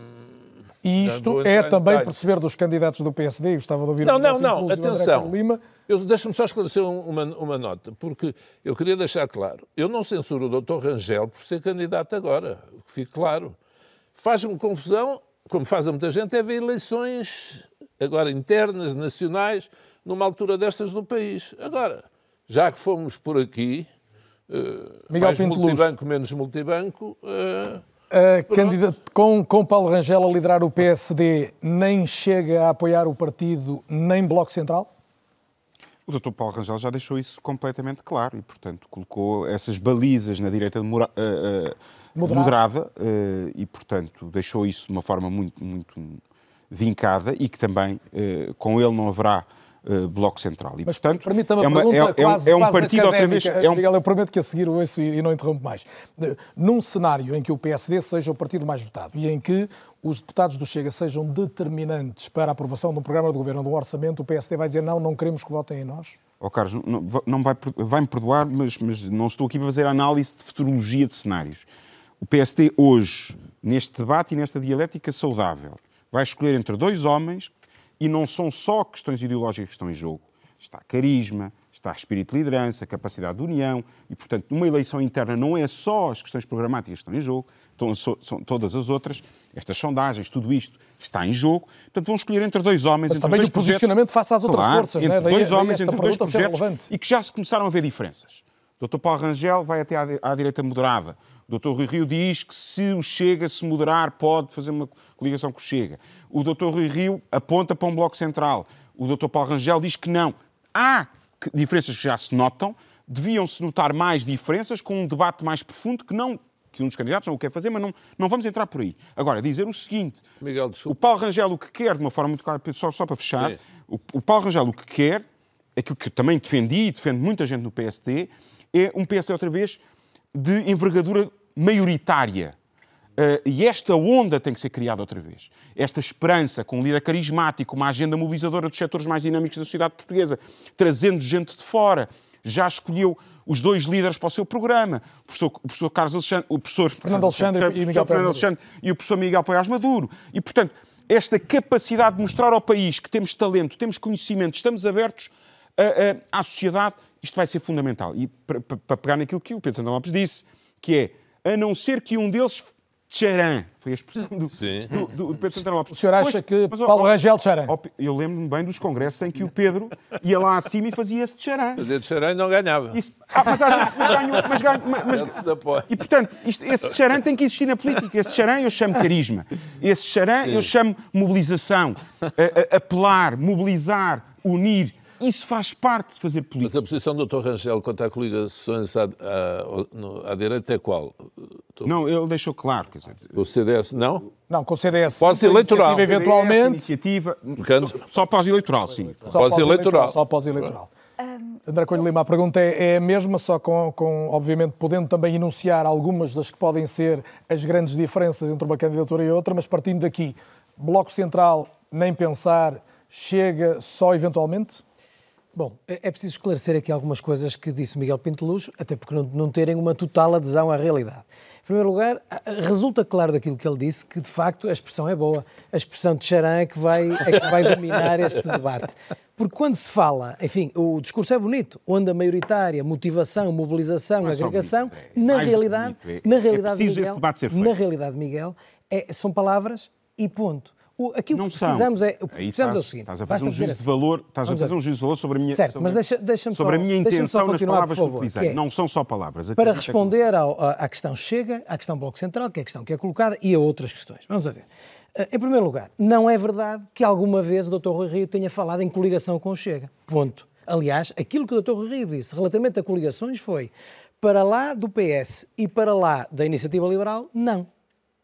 E já isto é também perceber dos candidatos do PSD, gostava de ouvir Não, o não, não, Luz atenção. Lima. Eu- Deixa-me só esclarecer um- uma, uma nota, porque eu queria deixar claro. Eu não censuro o Dr. Rangel por ser candidato agora, que fique claro. Faz-me confusão, como faz a muita gente, é ver eleições agora internas, nacionais, numa altura destas do país. Agora, já que fomos por aqui, Miguel mais Pinto Luz. multibanco, menos multibanco, candidata- com, com Paulo Rangel a liderar o PSD, nem chega a apoiar o partido, nem Bloco Central? O Dr. Paulo Rangel já deixou isso completamente claro e, portanto, colocou essas balizas na direita demora- eh, eh, Moderada. moderada eh, e, portanto, deixou isso de uma forma muito, muito vincada e que também com ele não haverá eh, bloco central. E, portanto, Permita-me é, uma- pergunta é- é um- quase, é um quase partido outra vez. É um, Miguel, eu prometo que a seguir o ouço e não interrompo mais. Eh, Num cenário em que o PSD seja o partido mais votado e em que os deputados do Chega sejam determinantes para a aprovação de um programa de governo, de um orçamento, o PSD vai dizer não, não queremos que votem em nós? Oh, Carlos, não, não vai, vai-me perdoar, mas, mas não estou aqui a fazer análise de futurologia de cenários. O PSD hoje, neste debate e nesta dialética saudável, vai escolher entre dois homens e não são só questões ideológicas que estão em jogo. Está carisma, está espírito de liderança, capacidade de união e, portanto, numa eleição interna não é só as questões programáticas que estão em jogo, estão, são todas as outras, estas sondagens, tudo isto está em jogo. Portanto, vão escolher entre dois homens, Mas entre também dois o posicionamento face às outras Claro, forças, entre não é? Daí- dois daí homens, entre dois projetos e que já se começaram a ver diferenças. O Dr. Paulo Rangel vai até à, à direita moderada. O Dr. Rui Rio diz que se o Chega se moderar, pode fazer uma coligação com o Chega. O Dr. Rui Rio aponta para um bloco central. O Dr. Paulo Rangel diz que não. Há diferenças que já se notam, deviam-se notar mais diferenças com um debate mais profundo que não que um dos candidatos não o quer fazer, mas não, não vamos entrar por aí. Agora, dizer o seguinte: o Paulo Rangel o que quer, de uma forma muito clara, só, só para fechar, o, o, Paulo Rangel o que quer, aquilo que também defendi e defende muita gente no PSD, é um PSD outra vez de envergadura maioritária. Uh, e esta onda tem que ser criada outra vez. Esta esperança, com um líder carismático, uma agenda mobilizadora dos setores mais dinâmicos da sociedade portuguesa, trazendo gente de fora, já escolheu os dois líderes para o seu programa, o professor, o professor Carlos Alexandre, o professor Fernando Alexandre, e, Miguel Fernando Alexandre e o professor Miguel Poiás Maduro. E, portanto, esta capacidade de mostrar ao país que temos talento, temos conhecimento, estamos abertos a, a, à sociedade, isto vai ser fundamental. E para, para pegar naquilo que o Pedro Santana Lopes disse, que é, a não ser que um deles Tcharam. Foi a expressão do, do, do, do Pedro Santana Lopes. O senhor acha pois, que mas, Paulo ó, Rangel Tcharam? Eu lembro-me bem dos congressos em que o Pedro ia lá acima e fazia esse Tcharam. Fazia Tcharam e não ganhava. Isso, ah, mas, mas ganhou. Mas, ganho, mas, e, portanto, isto, esse Tcharam tem que existir na política. Esse Tcharam eu chamo carisma. Esse Tcharam eu chamo mobilização. A, a, apelar, mobilizar, unir. Isso faz parte de fazer política. Mas a posição do Dr. Rangel quanto à coligações à, à, à direita é qual? Não, ele deixou claro. Quer dizer, o CDS não? Não, com o CDS. Pós-eleitoral. Eventualmente. Iniciativa. Portanto, só pós-eleitoral, sim. Pós-eleitoral. Só pós-eleitoral. Um... André Coelho Lima, a pergunta é, é a mesma, só com, com, obviamente, podendo também enunciar algumas das que podem ser as grandes diferenças entre uma candidatura e outra, mas partindo daqui, Bloco Central, nem pensar, chega só eventualmente? Bom, é, é preciso esclarecer aqui algumas coisas que disse Miguel Pinteluz, até porque não, não terem uma total adesão à realidade. Em primeiro lugar, resulta claro daquilo que ele disse que, de facto, a expressão é boa. A expressão de Charan é que vai, é que vai dominar este debate. Porque quando se fala, enfim, o discurso é bonito, onda maioritária, motivação, mobilização, agregação, bonito, é na, realidade, é, na realidade, é Miguel, na realidade, Miguel, é, são palavras e ponto. O, aquilo não que precisamos são. é. O que precisamos estás, é o seguinte. Estás a fazer um juízo assim. de valor, estás a fazer um juízo de valor sobre a minha, certo, sobre, mas deixa, deixa sobre só, a minha intenção nas palavras favor, que utilizei. Que é, não são só palavras. Para responder ao, à questão Chega, à questão Bloco Central, que é a questão que é colocada, e a outras questões. Vamos a ver. Eh, em primeiro lugar, não é verdade que alguma vez o Dr. Rui Rio tenha falado em coligação com o Chega. Ponto. Aliás, aquilo que o Dr. Rui Rio disse relativamente a coligações foi para lá do PS e para lá da Iniciativa Liberal, não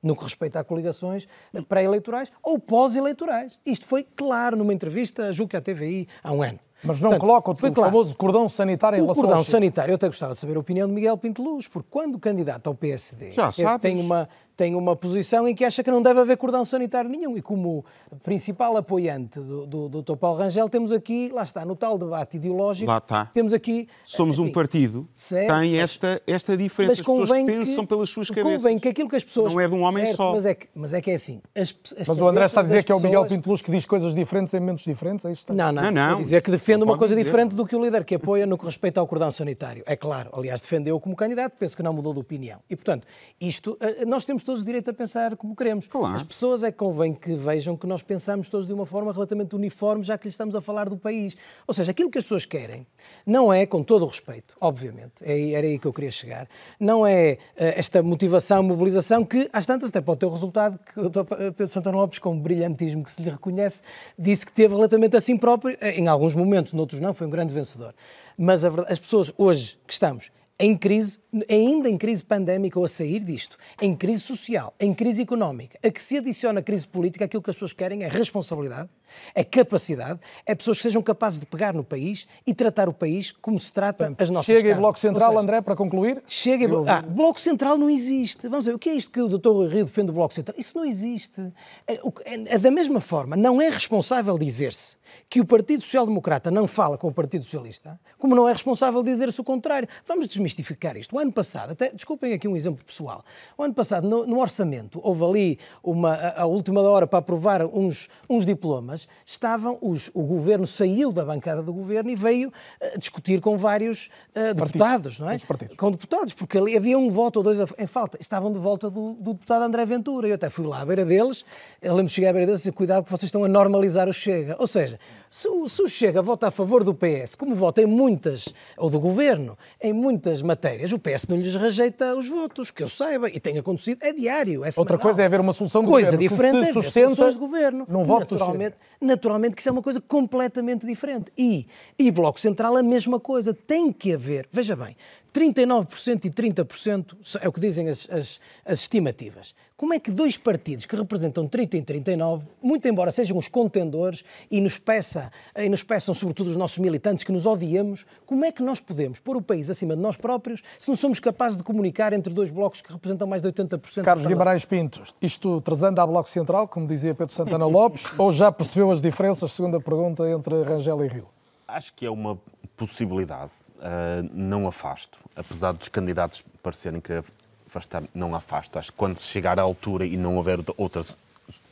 no que respeita a coligações pré-eleitorais ou pós-eleitorais. Isto foi claro numa entrevista, julgo que à TVI, há um ano. Mas não Portanto, coloca o, o claro. famoso cordão sanitário em o relação cordão sanitário, eu até gostava de saber a opinião de Miguel Pinteluz, porque quando o candidato ao PSD Já tem uma, tem uma posição em que acha que não deve haver cordão sanitário nenhum. E como principal apoiante do, do, do Dr. Paulo Rangel, temos aqui, lá está, no tal debate ideológico, lá está. temos aqui... Somos enfim, um partido que tem esta, esta diferença. As pessoas pensam pelas suas cabeças. Convém que aquilo que as pessoas... Não é de um homem certo, só. Mas é que, mas é, que é assim. As, as mas o André está a dizer que é o Miguel Pinteluz que diz coisas diferentes em momentos diferentes? É isto? Não, não. não, não dizer que defende uma coisa dizer. diferente do que o líder que apoia no que respeita ao cordão sanitário. É claro. Aliás, defendeu como candidato, penso que não mudou de opinião. E, portanto, isto, eh, nós temos todos o direito a pensar como queremos. Claro. As pessoas é que convém que vejam que nós pensamos todos de uma forma relativamente uniforme, já que lhes estamos a falar do país. Ou seja, aquilo que as pessoas querem não é, com todo o respeito, obviamente, é era aí que eu queria chegar, não é eh, esta motivação, mobilização que, às tantas, até pode ter o resultado que o Pedro Santana Lopes, com o brilhantismo que se lhe reconhece, disse que teve relativamente assim próprio, eh, em alguns momentos, noutros não, foi um grande vencedor. Mas verdade, as pessoas hoje que estamos em crise, ainda em crise pandémica ou a sair disto, em crise social, em crise económica, a que se adiciona a crise política, aquilo que as pessoas querem é responsabilidade, é capacidade, é pessoas que sejam capazes de pegar no país e tratar o país como se trata Portanto, as nossas Chega casas. e Bloco Central, seja, André, para concluir? Chega e Bloco... Ah, Bloco Central não existe. Vamos ver, o que é isto que o Dr. Rio defende do Bloco Central? Isso não existe. É, é, é, da mesma forma, não é responsável dizer-se que o Partido Social Democrata não fala com o Partido Socialista, como não é responsável dizer-se o contrário. Vamos desmistificar isto. O ano passado, até, desculpem aqui um exemplo pessoal, o ano passado, no, no orçamento, houve ali uma, a, a última hora para aprovar uns, uns diplomas, estavam os, o governo saiu da bancada do governo e veio uh, discutir com vários uh, deputados, não é? Com deputados, porque ali havia um voto ou dois em falta. Estavam de volta do, do deputado André Ventura. Eu até fui lá à beira deles, eu lembro de chegar à beira deles e cuidado que vocês estão a normalizar o Chega. Ou seja, se o, se o Chega vota a favor do PS, como vota em muitas, ou do governo, em muitas matérias, o PS não lhes rejeita os votos, que eu saiba, e tem acontecido, é diário, é Outra coisa é haver uma solução do coisa governo diferente que se é ver sustenta soluções de governo. num voto naturalmente, naturalmente que isso é uma coisa completamente diferente. E, e Bloco Central a mesma coisa. Tem que haver, veja bem, 39% e 30% é o que dizem as, as, as, estimativas. Como é que dois partidos que representam 30 e 39, muito embora sejam os contendores e nos, peça, e nos peçam, sobretudo os nossos militantes que nos odiamos, como é que nós podemos pôr o país acima de nós próprios se não somos capazes de comunicar entre dois blocos que representam mais de 80%? Carlos Guimarães Pinto, isto trazendo à Bloco Central, como dizia Pedro Santana Lopes, ou já percebeu as diferenças, segunda pergunta, entre Rangel e Rio? Acho que é uma possibilidade não afasto. Apesar dos candidatos parecerem querer afastar, não afasto. Acho que quando chegar à altura e não houver outra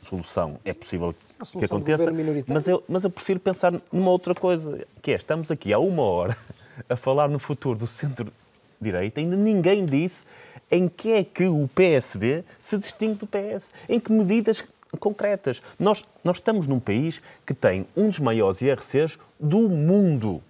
solução, é possível que aconteça. Mas eu, mas eu prefiro pensar numa outra coisa, que é, estamos aqui há uma hora (laughs) a falar no futuro do centro-direita, ainda ninguém disse em que é que o PSD se distingue do PS, em que medidas concretas. Nós, nós estamos num país que tem um dos maiores IRCs do mundo.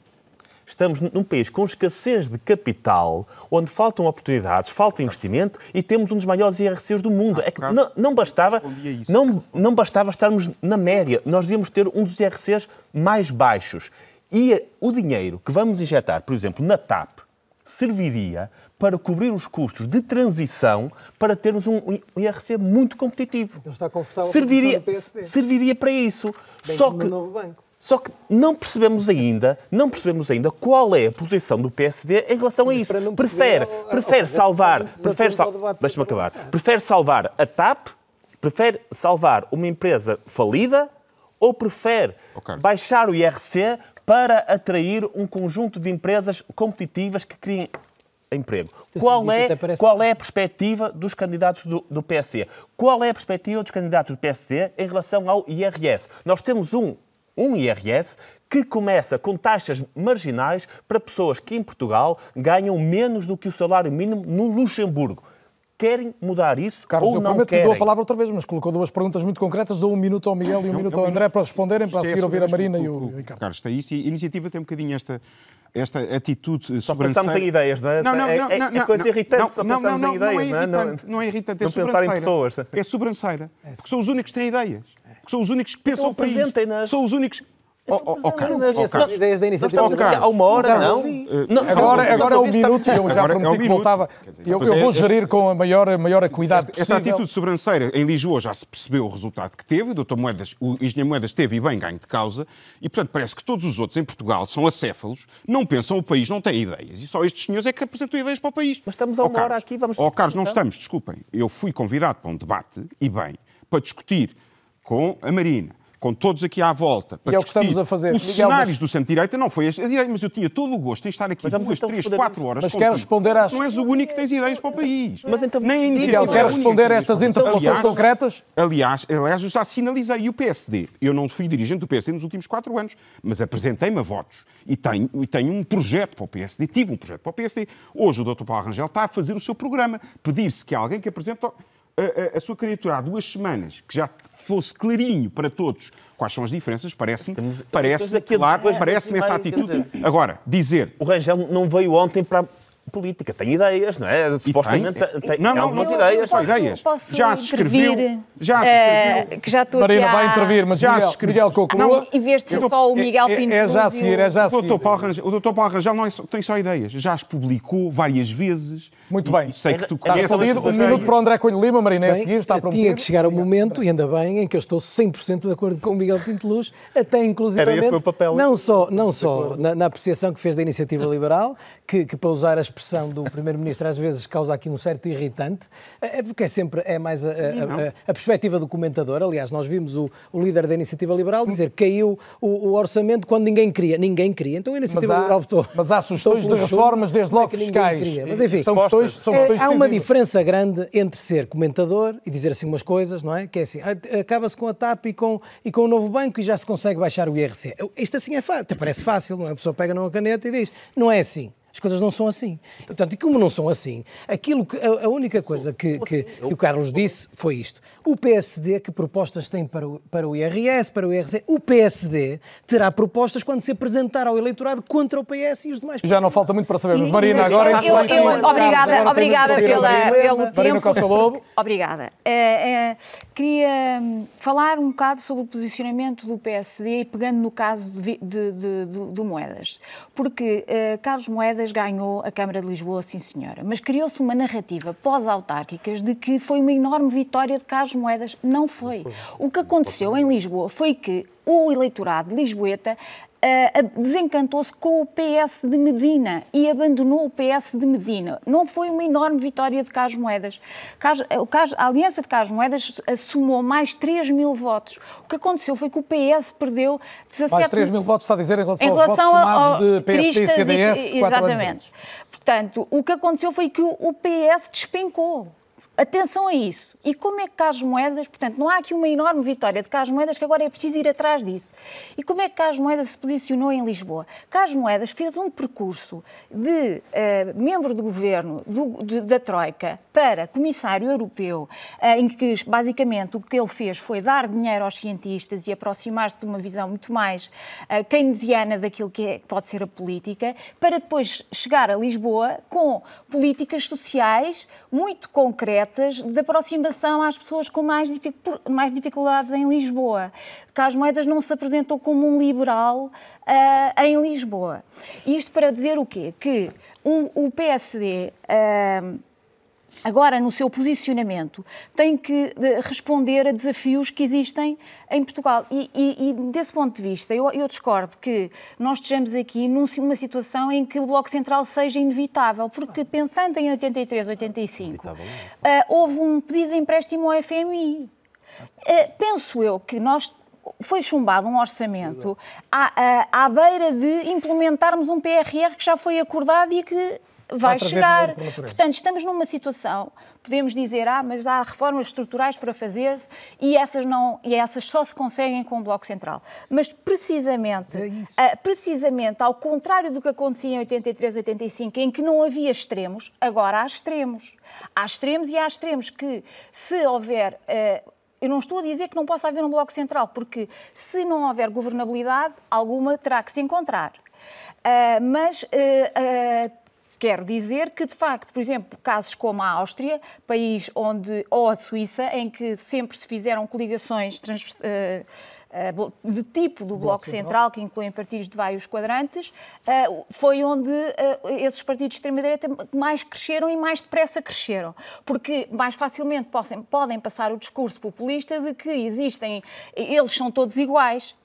Estamos num país com escassez de capital, onde faltam oportunidades, falta investimento e temos um dos maiores IRCs do mundo. Ah, é que não, não, bastava, não, não bastava estarmos na média, nós devíamos ter um dos IRCs mais baixos. E o dinheiro que vamos injetar, por exemplo, na TAP, serviria para cobrir os custos de transição para termos um IRC muito competitivo. Não está confortável serviria, serviria para isso. Bem Só que novo banco. Só que não percebemos ainda, não percebemos ainda qual é a posição do PSD em relação a isso. Prefere, prefere salvar, prefere sal... deixa-me acabar. Prefere salvar a TAP, prefere salvar uma empresa falida ou prefere baixar o IRC para atrair um conjunto de empresas competitivas que criem emprego. Qual é, qual é a perspectiva dos candidatos do, do PSD? Qual é a perspectiva dos candidatos do PSD em relação ao IRS? Nós temos um um IRS que começa com taxas marginais para pessoas que em Portugal ganham menos do que o salário mínimo no Luxemburgo. Querem mudar isso Carlos, ou eu não prometo querem? que dou a palavra outra vez, mas colocou duas perguntas muito concretas. Dou um minuto ao Miguel e um não, minuto ao André para responderem, para a seguir ouvir a Marina e o, Ricardo. Carlos, está isso. E a iniciativa tem um bocadinho esta, esta atitude Só pensamos em ideias, não é? Não, não, é, não, é, não, é coisa irritante, só não, pensamos não, em ideias, não é irritante, não é irritante, é não pensar em pessoas. É sobranceira, porque são os únicos que têm ideias, porque são os únicos que pensam então o país, são os únicos Oh, oh, oh, Carlos, oh, Carlos. ideias da iniciativa há uma hora, não? não? agora, agora é o minuto, eu já prometi é que voltava. Eu, eu vou gerir com a maior, maior acuidade esta, esta atitude sobranceira em Lisboa já se percebeu o resultado que teve, o Dr. Moedas, o Engenheiro Moedas teve e bem ganho de causa, e portanto parece que todos os outros em Portugal são acéfalos, não pensam o país, não têm ideias, e só estes senhores é que apresentam ideias para o país. Mas estamos a uma hora aqui, vamos... Ó Carlos, não estamos, desculpem. Eu fui convidado para um debate, e bem, para discutir com a Marina, com todos aqui à volta, para e é o que estamos a fazer. os Miguel, cenários mas... do centro-direita, não foi a direita, mas eu tinha todo o gosto em estar aqui duas, três, quatro horas Mas quer responder às... Não és o único que tens ideias para o país. Mas então... Nem a Miguel, quer responder a estas interpelações concretas? Aliás, aliás, eu já sinalizei. E o PSD? Eu não fui dirigente do PSD nos últimos quatro anos, mas apresentei-me a votos. E tenho, e tenho um projeto para o PSD. Tive um projeto para o PSD. Hoje o Dr. Paulo Rangel está a fazer o seu programa. Pedir-se que alguém que apresente a, a, a, sua candidatura há duas semanas, que já fosse clarinho para todos quais são as diferenças, parece-me parece, claro, parece-me essa atitude. Agora, dizer... O Rangel não veio ontem para política, tem ideias, não é? Supostamente tem, tem, não, não, algumas não, ideias. Posso, ideias. Posso já se escreveu. Já se escreveu. Uh, que já estou Marina aqui vai intervir, mas já Miguel, se escreveu. Miguel conclua. Em vez de ser só o Miguel é, Pinto. É, é já a seguir, é já a seguir. O Dr. Paulo Rangel, o Dr. Paulo Rangel não é só, tem só ideias, já as publicou várias vezes. Muito bem. E sei que tu conheces. Está um minuto para o André Coelho Lima, Marina, é a seguir, está prometido. Tinha que chegar o momento, e ainda bem, em que eu estou 100% de acordo com o Miguel Pinto Luz, até inclusivamente... Era esse o papel. Não só, não só na, na apreciação que fez da Iniciativa Liberal, que, que para usar a expressão do Primeiro-Ministro às vezes causa aqui um certo irritante, é porque é sempre é mais a, a, a, a perspectiva do comentador. Aliás, nós vimos o, o, líder da Iniciativa Liberal dizer que caiu o, o, orçamento quando ninguém queria. Ninguém queria. Então a Iniciativa mas há, Liberal votou. Mas há sugestões de reformas desde logo é fiscais. Mas enfim, são questões, são questões é, há uma diferença grande entre ser comentador e dizer assim umas coisas, não é? Que é assim, acaba-se com a TAP e com, e com o novo banco e já se consegue baixar o IRC. Isto assim é fácil, parece fácil, não é? A pessoa pega numa caneta e diz, não é assim. As coisas não são assim. Portanto, e como não são assim, aquilo que, a, a única coisa que, que, que, o Carlos disse foi isto. O PSD, que propostas tem para o, para o IRS, para o IRC? O PSD terá propostas quando se apresentar ao eleitorado contra o PS e os demais. Já não falta muito para sabermos. Marina, agora... Eu, eu, eu, obrigada obrigada pela, pelo Marina tempo. Costa Lobo. Obrigada. É, é, queria hum, falar um bocado sobre o posicionamento do PSD e pegando no caso de, de, de, de Moedas. Porque uh, Carlos Moedas ganhou a Câmara de Lisboa, sim senhora, mas criou-se uma narrativa pós-autárquicas de que foi uma enorme vitória de Carlos Moedas. Não foi. O que aconteceu em Lisboa foi que o eleitorado de Lisboeta uh, desencantou-se com o PS de Medina e abandonou o PS de Medina. Não foi uma enorme vitória de Carlos Moedas. Carlos, a Aliança de Carlos Moedas somou mais 3 mil votos. O que aconteceu foi que o PS perdeu 17 Mais 3 mil votos, está a dizer, em relação, em relação aos votos somados de PSD e CDS, e, Exatamente. Portanto, o que aconteceu foi que o PS despencou. Atenção a isso. E como é que Carlos Moedas, portanto, não há aqui uma enorme vitória de Carlos Moedas que agora é preciso ir atrás disso. E como é que Carlos Moedas se posicionou em Lisboa? Carlos Moedas fez um percurso de uh, membro do governo do, de, da Troika para comissário europeu, uh, em que basicamente o que ele fez foi dar dinheiro aos cientistas e aproximar-se de uma visão muito mais uh, keynesiana daquilo que é, pode ser a política, para depois chegar a Lisboa com políticas sociais muito concretas de aproximação às pessoas com mais, mais dificuldades em Lisboa. Carlos Moedas não se apresentou como um liberal uh, em Lisboa. Isto para dizer o quê? Que um, o PSD. Uh, agora no seu posicionamento, tem que responder a desafios que existem em Portugal. E, e, e desse ponto de vista, eu, eu, discordo que nós estejamos aqui numa situação em que o Bloco Central seja inevitável, porque pensando em 83, 85, uh, houve um pedido de empréstimo ao FMI. Uh, penso eu que nós foi chumbado um orçamento à, à, à beira de implementarmos um PRR que já foi acordado e que vai chegar. Portanto, estamos numa situação, podemos dizer, ah, mas há reformas estruturais para fazer e essas, não, e essas só se conseguem com o Bloco Central. Mas precisamente, é uh, precisamente ao contrário do que acontecia em 83, 85, em que não havia extremos, agora há extremos. Há extremos e há extremos que, se houver. Uh, eu não estou a dizer que não possa haver um Bloco Central, porque se não houver governabilidade, alguma terá que se encontrar. Uh, mas uh, uh, Quero dizer que, de facto, por exemplo, casos como a Áustria, país onde, ou a Suíça, em que sempre se fizeram coligações uh, uh, de tipo do Bloco, Bloco Central, Central, que incluem partidos de vários quadrantes, uh, foi onde esses partidos de extrema-direita mais cresceram e mais depressa cresceram. Porque mais facilmente podem, podem passar o discurso populista de que existem, eles são todos iguais,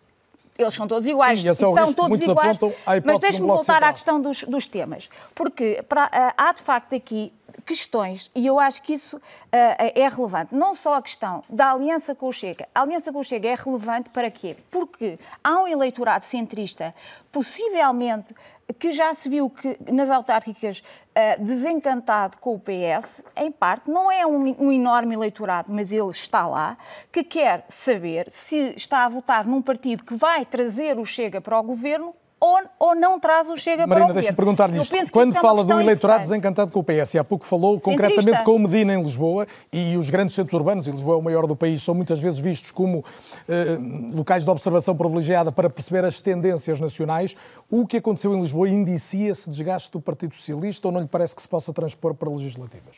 eles são todos iguais. Sim, são risco, todos iguais. Mas deixe-me voltar à questão dos, dos temas. Porque para, uh, há, de facto, aqui questões, e eu acho que isso uh, é relevante. Não só a questão da aliança com o Chega. A aliança com o Chega é relevante para quê? Porque há um eleitorado centrista, possivelmente que já se viu que nas autárquicas uh, desencantado com o PS, em parte, não é um, um, enorme eleitorado, mas ele está lá, que quer saber se está a votar num partido que vai trazer o Chega para o governo ou, ou não traz o Chega Marina, para o deixa-me perguntar-lhe isto. Quando é fala do eleitorado desencantado com o PS, há pouco falou Centrista. concretamente com o Medina em Lisboa, e os grandes centros urbanos, e Lisboa é o maior do país, são muitas vezes vistos como eh, locais de observação privilegiada para perceber as tendências nacionais. O que aconteceu em Lisboa indicia esse desgaste do Partido Socialista ou não lhe parece que se possa transpor para legislativas?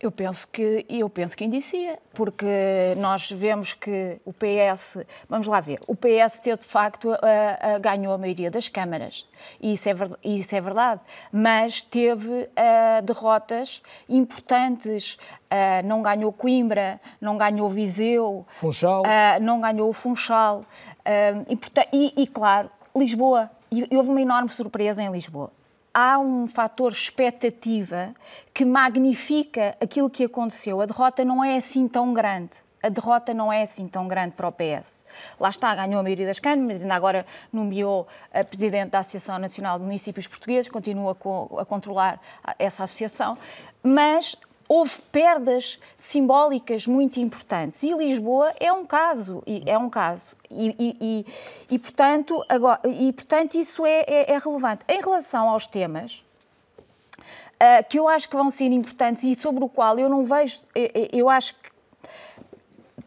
Eu penso que eu penso que indicia, porque nós vemos que o PS, vamos lá ver, o PS teve de facto a, a, ganhou a maioria das câmaras. E isso é, isso é verdade, mas teve uh, derrotas importantes, não ganhou Coimbra, não ganhou Viseu, Funchal, não ganhou o Funchal. E, e, e, claro Lisboa. E houve uma enorme surpresa em Lisboa há um fator expectativa que magnifica aquilo que aconteceu. A derrota não é assim tão grande. A derrota não é assim tão grande para o PS. Lá está, ganhou a maioria das câmaras, ainda agora nomeou a Presidente da Associação Nacional de Municípios Portugueses, continua a controlar essa associação, mas houve perdas simbólicas muito importantes. E Lisboa é um caso é um caso. E, e, e, e portanto agora e portanto isso é, é, é, relevante. Em relação aos temas uh, que eu acho que vão ser importantes e sobre o qual eu não vejo, eu, eu acho que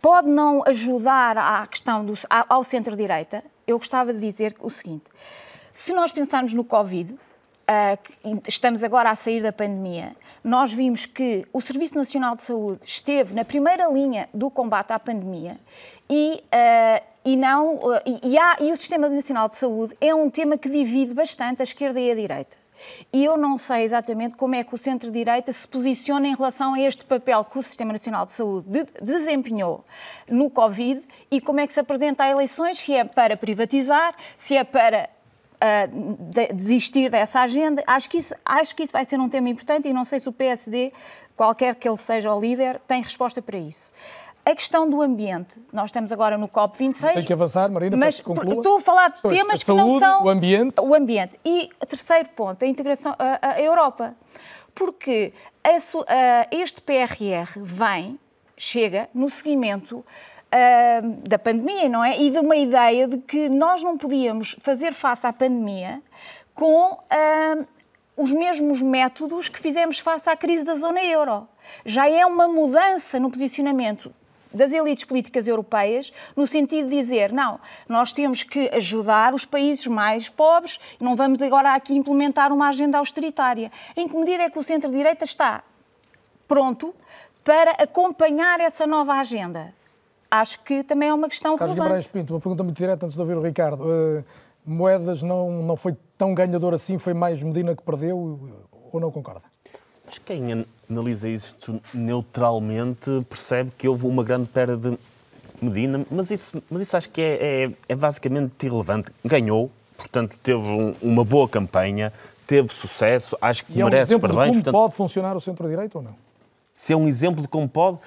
pode não ajudar à questão do, ao centro-direita. Eu gostava de dizer o seguinte: se nós pensarmos no Covid, uh, estamos agora a sair da pandemia, nós vimos que o Serviço Nacional de Saúde esteve na primeira linha do combate à pandemia e, uh, e, não, uh, e, há, e o Sistema Nacional de Saúde é um tema que divide bastante a esquerda e a direita. E eu não sei exatamente como é que o centro-direita se posiciona em relação a este papel que o Sistema Nacional de Saúde de desempenhou no Covid e como é que se apresenta a eleições, se é para privatizar, se é para uh, de, desistir dessa agenda. Acho que, isso, acho que isso vai ser um tema importante e não sei se o PSD, qualquer que ele seja o líder, tem resposta para isso. A questão do ambiente, nós estamos agora no COP26. Tem que avançar, Marina, mas para conclua. Estou a falar de temas a saúde, que não são. O ambiente. O ambiente. E terceiro ponto, a integração, a, a Europa. Porque a, este PRR vem, chega, no seguimento uh, da pandemia, não é? E de uma ideia de que nós não podíamos fazer face à pandemia com uh, os mesmos métodos que fizemos face à crise da zona euro. Já é uma mudança no posicionamento das elites políticas europeias, no sentido de dizer, não, nós temos que ajudar os países mais pobres, não vamos agora aqui implementar uma agenda austeritária. Em que medida é que o centro-direita está pronto para acompanhar essa nova agenda? Acho que também é uma questão Carlos relevante. Guimarães Pinto, uma pergunta muito direta antes de ouvir o Ricardo. Uh, Moedas não, não foi tão ganhador assim, foi mais Medina que perdeu ou não concorda? Mas quem analisa isto neutralmente percebe que houve uma grande perda de Medina, mas isso, mas isso acho que é, é, é basicamente irrelevante. Ganhou, portanto teve um, uma boa campanha, teve sucesso, acho que e merece é um exemplo parabéns. De como portanto, pode funcionar o centro-direita ou não? Se é um exemplo de como pode.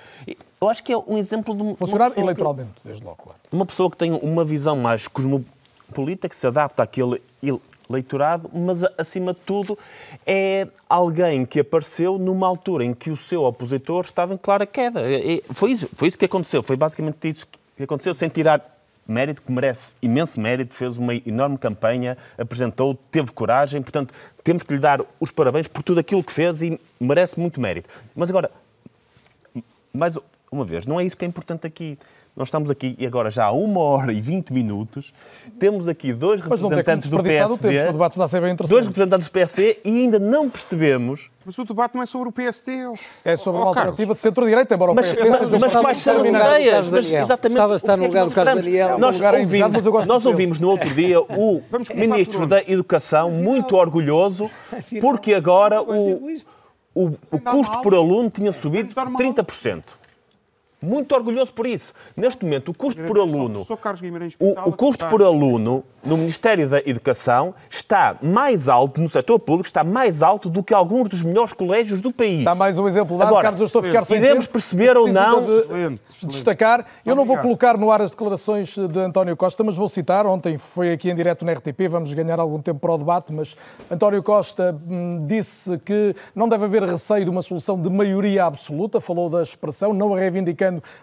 Eu acho que é um exemplo de. Funcionar eleitoralmente, que, desde logo, claro. Uma pessoa que tem uma visão mais cosmopolita, que se adapta àquele eleitorado, mas acima de tudo é alguém que apareceu numa altura em que o seu opositor estava em clara queda. Foi isso, foi isso que aconteceu, foi basicamente isso que aconteceu, sem tirar mérito, que merece imenso mérito, fez uma enorme campanha, apresentou, teve coragem, portanto, temos que lhe dar os parabéns por tudo aquilo que fez e merece muito mérito. Mas agora, mais uma vez, não é isso que é importante aqui. Nós estamos aqui e agora já há uma hora e vinte minutos. Temos aqui dois representantes do PSD. Tempo, o debate está a ser bem dois representantes do PSD e ainda não percebemos. Mas o debate não é sobre o PSD. É sobre oh, uma alternativa de centro-direita, embora mas, o PSD... Mas, mas, mas quais são as ideias? Mas, exatamente. Estava a estar no lugar do Carlos Daniel. Nós, ouvimos, nós ouvimos no outro dia o Ministro da Educação muito orgulhoso porque agora o, o, o custo por aluno tinha subido 30% muito orgulhoso por isso. Neste momento, o custo por aluno, o, o custo por aluno no Ministério da Educação está mais alto, no setor público, está mais alto do que alguns dos melhores colégios do país. Está mais um exemplo dado, Agora, Carlos, eu estou a ficar sem Iremos tempo, perceber ou não... De destacar, eu não vou colocar no ar as declarações de António Costa, mas vou citar, ontem foi aqui em direto na RTP, vamos ganhar algum tempo para o debate, mas António Costa hum, disse que não deve haver receio de uma solução de maioria absoluta, falou da expressão, não a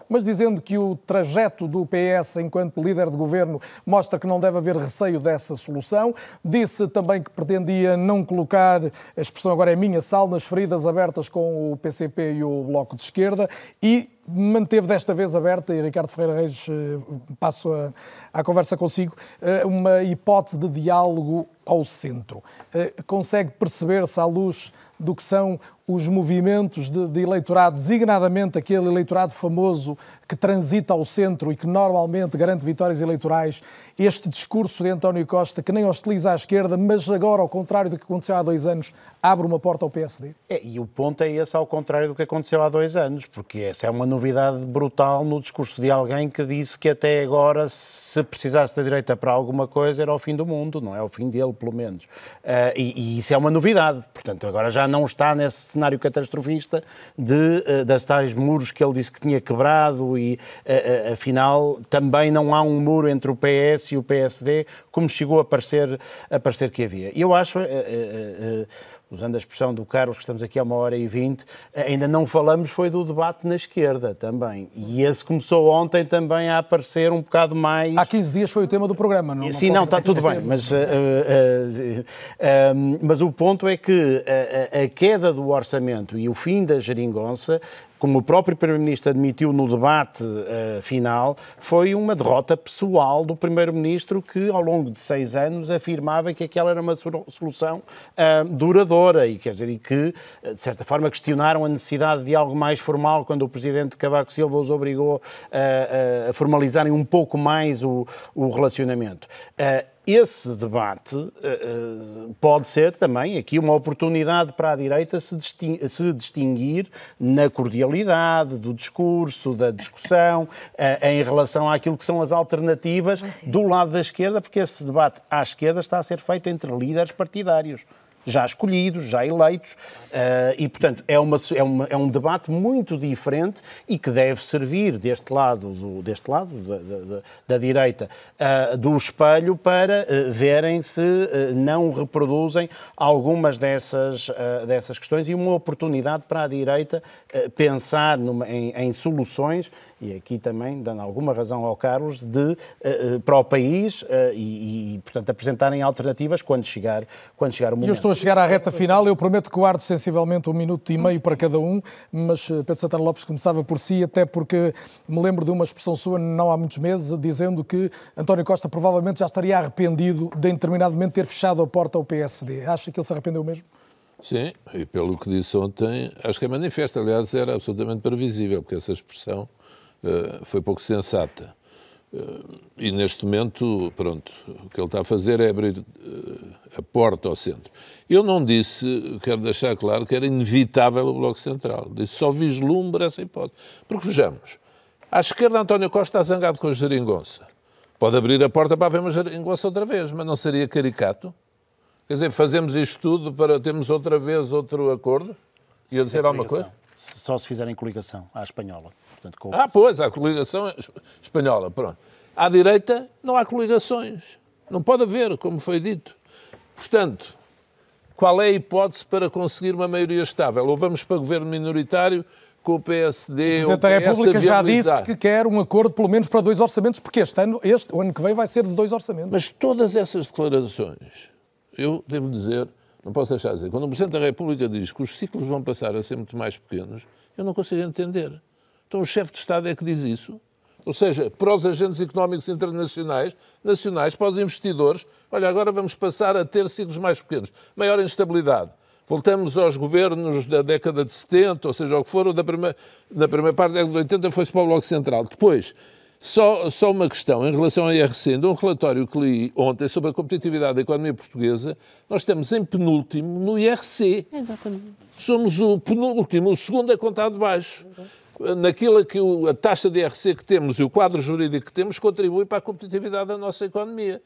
mas dizendo que o trajeto do PS enquanto líder de governo mostra que não deve haver receio dessa solução. Disse também que pretendia não colocar, a expressão agora é minha, sal nas feridas abertas com o PCP e o Bloco de Esquerda e manteve desta vez aberta, e Ricardo Ferreira Reis, eh, passo a, a conversa consigo, eh, uma hipótese de diálogo ao centro. Eh, consegue perceber-se à luz do que são os movimentos de, de, eleitorado, designadamente aquele eleitorado famoso que transita ao centro e que normalmente garante vitórias eleitorais, este discurso de António Costa, que nem hostiliza à esquerda, mas agora, ao contrário do que aconteceu há dois anos, abre uma porta ao PSD? É, e o ponto é esse, ao contrário do que aconteceu há dois anos, porque essa é uma novidade brutal no discurso de alguém que disse que até agora, se precisasse da direita para alguma coisa, era o fim do mundo, não é o fim dele, pelo menos. Uh, e, e, isso é uma novidade, portanto, agora já não está nesse cenário catastrofista de, uh, das tais muros que ele disse que tinha quebrado e, uh, afinal, também não há um muro entre o PS e o PSD, como chegou a parecer, a parecer que havia. Eu acho usando a expressão do Carlos, que estamos aqui há uma hora e vinte, ainda não falamos foi do debate na esquerda também. E esse começou ontem também a aparecer um bocado mais... Há 15 dias foi o tema do programa, não Sim, não, está tudo bem, mas, uh, uh, uh, mas o ponto é que a, a queda do orçamento e o fim da geringonça como o próprio Primeiro-Ministro admitiu no debate uh, final, foi uma derrota pessoal do Primeiro-Ministro que, ao longo de seis anos, afirmava que aquela era uma solução uh, duradoura e, quer dizer, e que, de certa forma, questionaram a necessidade de algo mais formal quando o Presidente Cavaco Silva os obrigou uh, a formalizarem um pouco mais o, o relacionamento esse debate uh, pode ser também aqui uma oportunidade para a direita se distinguir, se distinguir na cordialidade do discurso, da discussão, uh, em relação àquilo que são as alternativas do lado da esquerda, porque esse debate à esquerda está a ser feito entre líderes partidários já escolhidos, já eleitos, uh, e, portanto, é, uma, é, uma, é, um debate muito diferente e que deve servir deste lado, do, deste lado da, da, da direita, uh, do espelho para uh, verem se não reproduzem algumas dessas, dessas questões e uma oportunidade para a direita pensar numa, em, em soluções e aqui também dando alguma razão ao Carlos, de, uh, para o país uh, e, e, portanto, apresentarem alternativas quando chegar, quando chegar o momento. Eu estou a chegar à reta final, eu prometo que guardo sensivelmente um minuto e meio para cada um, mas Pedro Santana Lopes começava por si, até porque me lembro de uma expressão sua não há muitos meses, dizendo que António Costa provavelmente já estaria arrependido de em determinado momento ter fechado a porta ao PSD. Acha que ele se arrependeu mesmo? Sim, e pelo que disse ontem, acho que é manifesto. Aliás, era absolutamente previsível, porque essa expressão foi pouco sensata. Eh, e neste momento, pronto, o que ele está a fazer é abrir eh, a porta ao centro. Eu não disse, quero deixar claro, que era inevitável o Bloco Central. Disse só vislumbra essa hipótese. Porque vejamos, à esquerda António Costa está zangado com a geringonça. Pode abrir a porta para haver uma geringonça outra vez, mas não seria caricato? Quer dizer, fazemos isto tudo para termos outra vez outro acordo? Ia dizer alguma coisa? Só se fizerem coligação à espanhola. Portanto, com... Ah, pois, há coligação espanhola, pronto. À direita não há coligações. Não pode haver, como foi dito. Portanto, qual é a hipótese para conseguir uma maioria estável? Ou vamos para governo minoritário com o PSD o Presidente da República já disse que quer um acordo pelo menos para dois orçamentos, porque este ano, este, o ano que vem vai ser de dois orçamentos. Mas todas essas declarações, eu devo dizer, não posso deixar de dizer, quando o Presidente da República diz que os ciclos vão passar a ser muito mais pequenos, eu não consigo entender. Então o chefe de Estado é que diz isso. Ou seja, para os agentes económicos internacionais, nacionais, para os investidores, olha, agora vamos passar a ter ciclos mais pequenos, maior instabilidade. Voltamos aos governos da década de 70, ou seja, o que for, da primeira, da primeira parte da década de 80 foi-se para o Bloco Central. Depois, só, só uma questão em relação ao IRC, de um relatório que li ontem sobre a competitividade da economia portuguesa, nós estamos em penúltimo no IRC. Exatamente. Somos o penúltimo, o segundo é contado baixo naquilo que o, a taxa de IRC que temos e o quadro jurídico que temos contribui para a competitividade da nossa economia.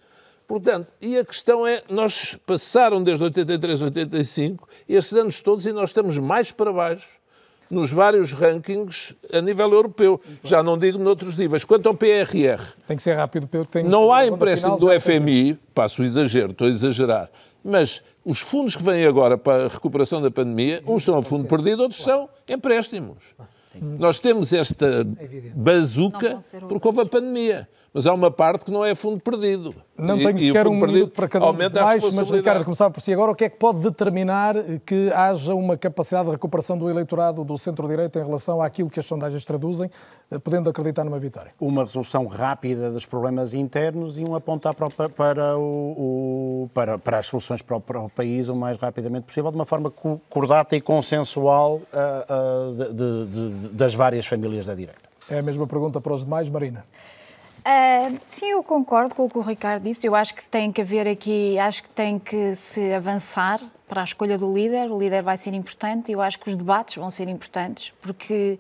Portanto, e a questão é, nós passaram desde 83, 85, esses anos todos, e nós estamos mais para baixo nos vários rankings a nível europeu. Já não digo noutros níveis. Quanto ao PRR... Tem que ser rápido, Pedro. Tem não há empréstimo do FMI, passo o exagero, estou a exagerar, mas os fundos que vêm agora para a recuperação da pandemia, uns são a fundo perdido, outros são empréstimos. Nós temos esta é bazuca porque houve a pandemia, mas há uma parte que não é fundo perdido. Não tenho sequer um minuto para cada um dos demais, mas Ricardo, começar por si agora, o que é que pode determinar que haja uma capacidade de recuperação do eleitorado do centro-direita em relação àquilo que as sondagens traduzem, eh, podendo acreditar numa vitória? Uma resolução rápida dos problemas internos e um apontar para, para, o, o, para, para as soluções para o, para o, país o mais rapidamente possível, de uma forma cordata e consensual uh, uh, de, de, de, das várias famílias da direita. É a mesma pergunta para os demais, Marina. Uh, sim, eu concordo com o que o Ricardo disse. Eu acho que tem que haver aqui, acho que tem que se avançar para a escolha do líder. O líder vai ser importante e eu acho que os debates vão ser importantes, porque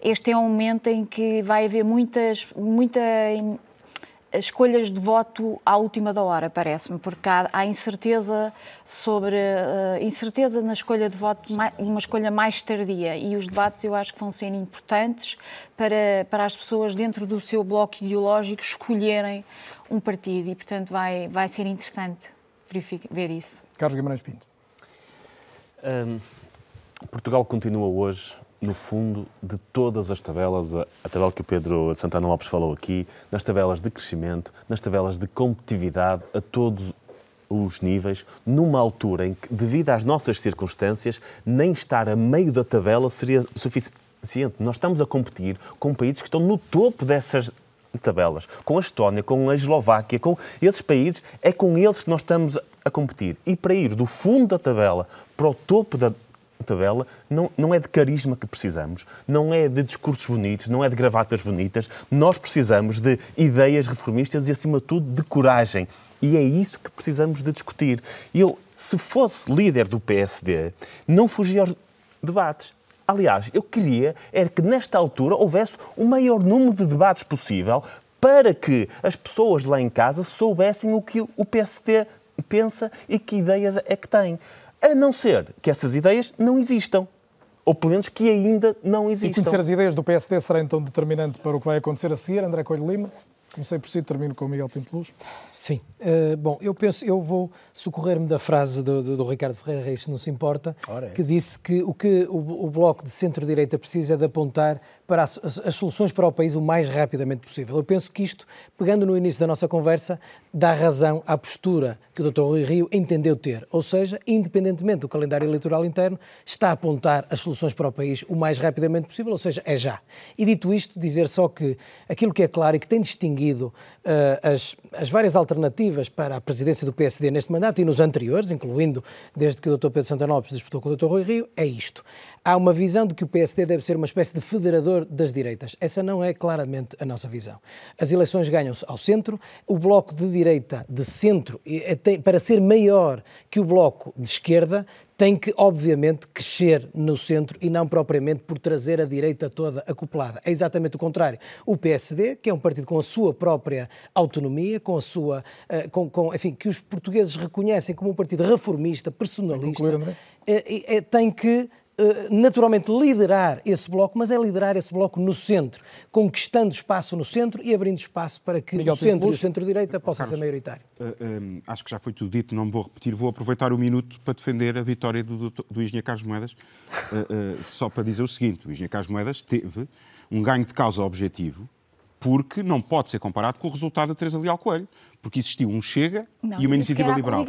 este é um momento em que vai haver muitas, muita escolhas de voto à última da hora, parece-me, porque há, há, incerteza sobre uh, incerteza na escolha de voto, mais, uma escolha mais tardia. E os debates eu acho que vão ser importantes para, para as pessoas dentro do seu bloco ideológico escolherem um partido e, portanto, vai, vai ser interessante ver isso. Carlos Guimarães Pinto. Um, Portugal continua hoje no fundo de todas as tabelas, a, tabela que o Pedro Santana Lopes falou aqui, nas tabelas de crescimento, nas tabelas de competitividade, a todos os níveis, numa altura em que, devido às nossas circunstâncias, nem estar a meio da tabela seria suficiente. Nós estamos a competir com países que estão no topo dessas tabelas, com a Estónia, com a Eslováquia, com esses países, é com eles que nós estamos a competir. E para ir do fundo da tabela para o topo da tabela, não, não é de carisma que precisamos, não é de discursos bonitos, não é de gravatas bonitas. Nós precisamos de ideias reformistas e, acima de tudo, de coragem. E é isso que precisamos de discutir. Eu, se fosse líder do PSD, não fugia aos debates. Aliás, eu queria era que nesta altura houvesse o maior número de debates possível para que as pessoas lá em casa soubessem o que o PSD pensa e que ideias é que tem. A não ser que essas ideias não existam. Ou pelo menos que ainda não existam. E conhecer as ideias do PSD será então determinante para o que vai acontecer a seguir, André Coelho Lima? Comecei por si, termino com o Miguel Pinto Luz. Sim. Uh, bom, eu penso, eu vou socorrer-me da frase do, do, do, Ricardo Ferreira Reis, se não se importa, é. que disse que o que o, o Bloco de Centro-Direita precisa é de apontar para as, as, as, soluções para o país o mais rapidamente possível. Eu penso que isto, pegando no início da nossa conversa, dá razão à postura que o Dr. Rui Rio entendeu ter. Ou seja, independentemente do calendário eleitoral interno, está a apontar as soluções para o país o mais rapidamente possível, ou seja, é já. E dito isto, dizer só que aquilo que é claro e que tem distinguido uh, as, as várias alternativas para a presidência do PSD neste mandato e nos anteriores, incluindo desde que o Dr. Pedro Santanopes disputou com o Dr. Rui Rio, é isto. Há uma visão de que o PSD deve ser uma espécie de federador das direitas. Essa não é claramente a nossa visão. As eleições ganham-se ao centro, o bloco de direita, de centro, para ser maior que o bloco de esquerda, tem que, obviamente, crescer no centro e não propriamente por trazer a direita toda acoplada. É exatamente o contrário. O PSD, que é um partido com a sua própria autonomia, com a sua. Eh, com, com enfim, que os portugueses reconhecem como um partido reformista, personalista, é, é, tem que naturalmente liderar esse bloco, mas é liderar esse bloco no centro, conquistando espaço no centro e abrindo espaço para que Miguel o centro e o centro-direita possam ser maioritário. Uh, um, acho que já foi tudo dito, não me vou repetir, vou aproveitar o minuto para defender a vitória do, do, do engenheiro Carlos Moedas, uh, uh, só para dizer o seguinte, o engenheiro Carlos Moedas teve um ganho de causa objetivo, porque não pode ser comparado com o resultado da Teresa Leal Coelho, porque existiu um Chega não, e uma iniciativa liberal.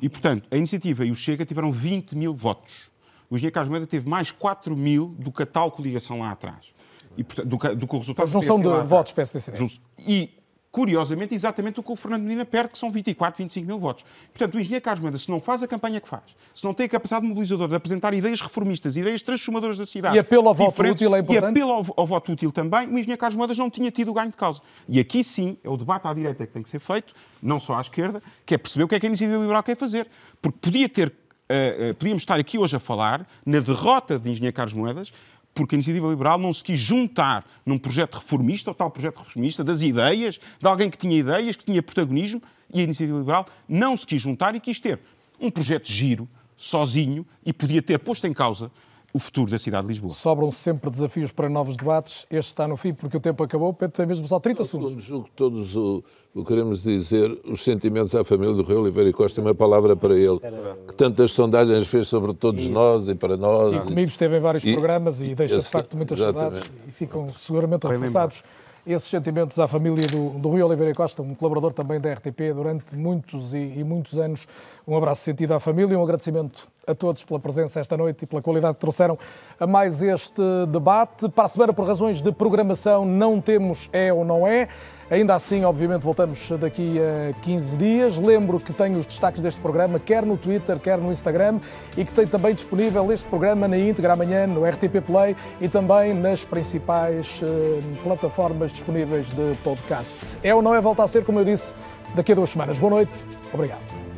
E, portanto, a iniciativa e o Chega tiveram 20 mil votos o engenheiro Carlos Moeda teve mais 4 mil do que a tal coligação lá atrás. E, portanto, do, que, do que o resultado a junção de votos PSD. E, curiosamente, exatamente o que o Fernando Medina perde, que são 24, 25 mil votos. Portanto, o engenheiro Carlos Moeda, se não faz a campanha que faz, se não tem a capacidade mobilizadora de apresentar ideias reformistas, ideias transformadoras da cidade... E apelo ao voto útil é importante? E apelo ao, ao voto útil também, o engenheiro Carlos Moedas não tinha tido o ganho de causa. E aqui sim, é o debate à direita que tem que ser feito, não só à esquerda, que é perceber o que é que a iniciativa liberal quer fazer. Porque podia ter uh, podíamos estar aqui hoje a falar na derrota de Engenheiro Carlos Moedas, porque a Iniciativa Liberal não se quis juntar num projeto reformista, ou tal projeto reformista, das ideias, de alguém que tinha ideias, que tinha protagonismo, e a Iniciativa Liberal não se quis juntar e quis ter um projeto giro, sozinho, e podia ter posto em causa o futuro da cidade de Lisboa. Sobram sempre desafios para novos debates. Este está no fim porque o tempo acabou. Pedro, tem mesmo só 30 segundos. Julgo que todos o, o queremos dizer, os sentimentos à família do Rui Oliveira e Costa, uma palavra para ele, que tantas sondagens fez sobre todos e, nós e para nós. E comigo esteve em vários e, programas e deixa de facto muitas saudades e ficam seguramente reforçados esses sentimentos à família do, do Rui Oliveira Costa, um colaborador também da RTP durante muitos e, e, muitos anos. Um abraço sentido à família, um agradecimento a todos pela presença esta noite e pela qualidade que trouxeram a mais este debate. Para a semana, por razões de programação, não temos é ou não é. Ainda assim, obviamente, voltamos daqui a 15 dias. Lembro que tenho os destaques deste programa, quer no Twitter, quer no Instagram, e que tem também disponível este programa na íntegra amanhã no RTP Play e também nas principais uh, plataformas disponíveis de podcast. É ou não é volta a ser, como eu disse, daqui a duas semanas. Boa noite, obrigado.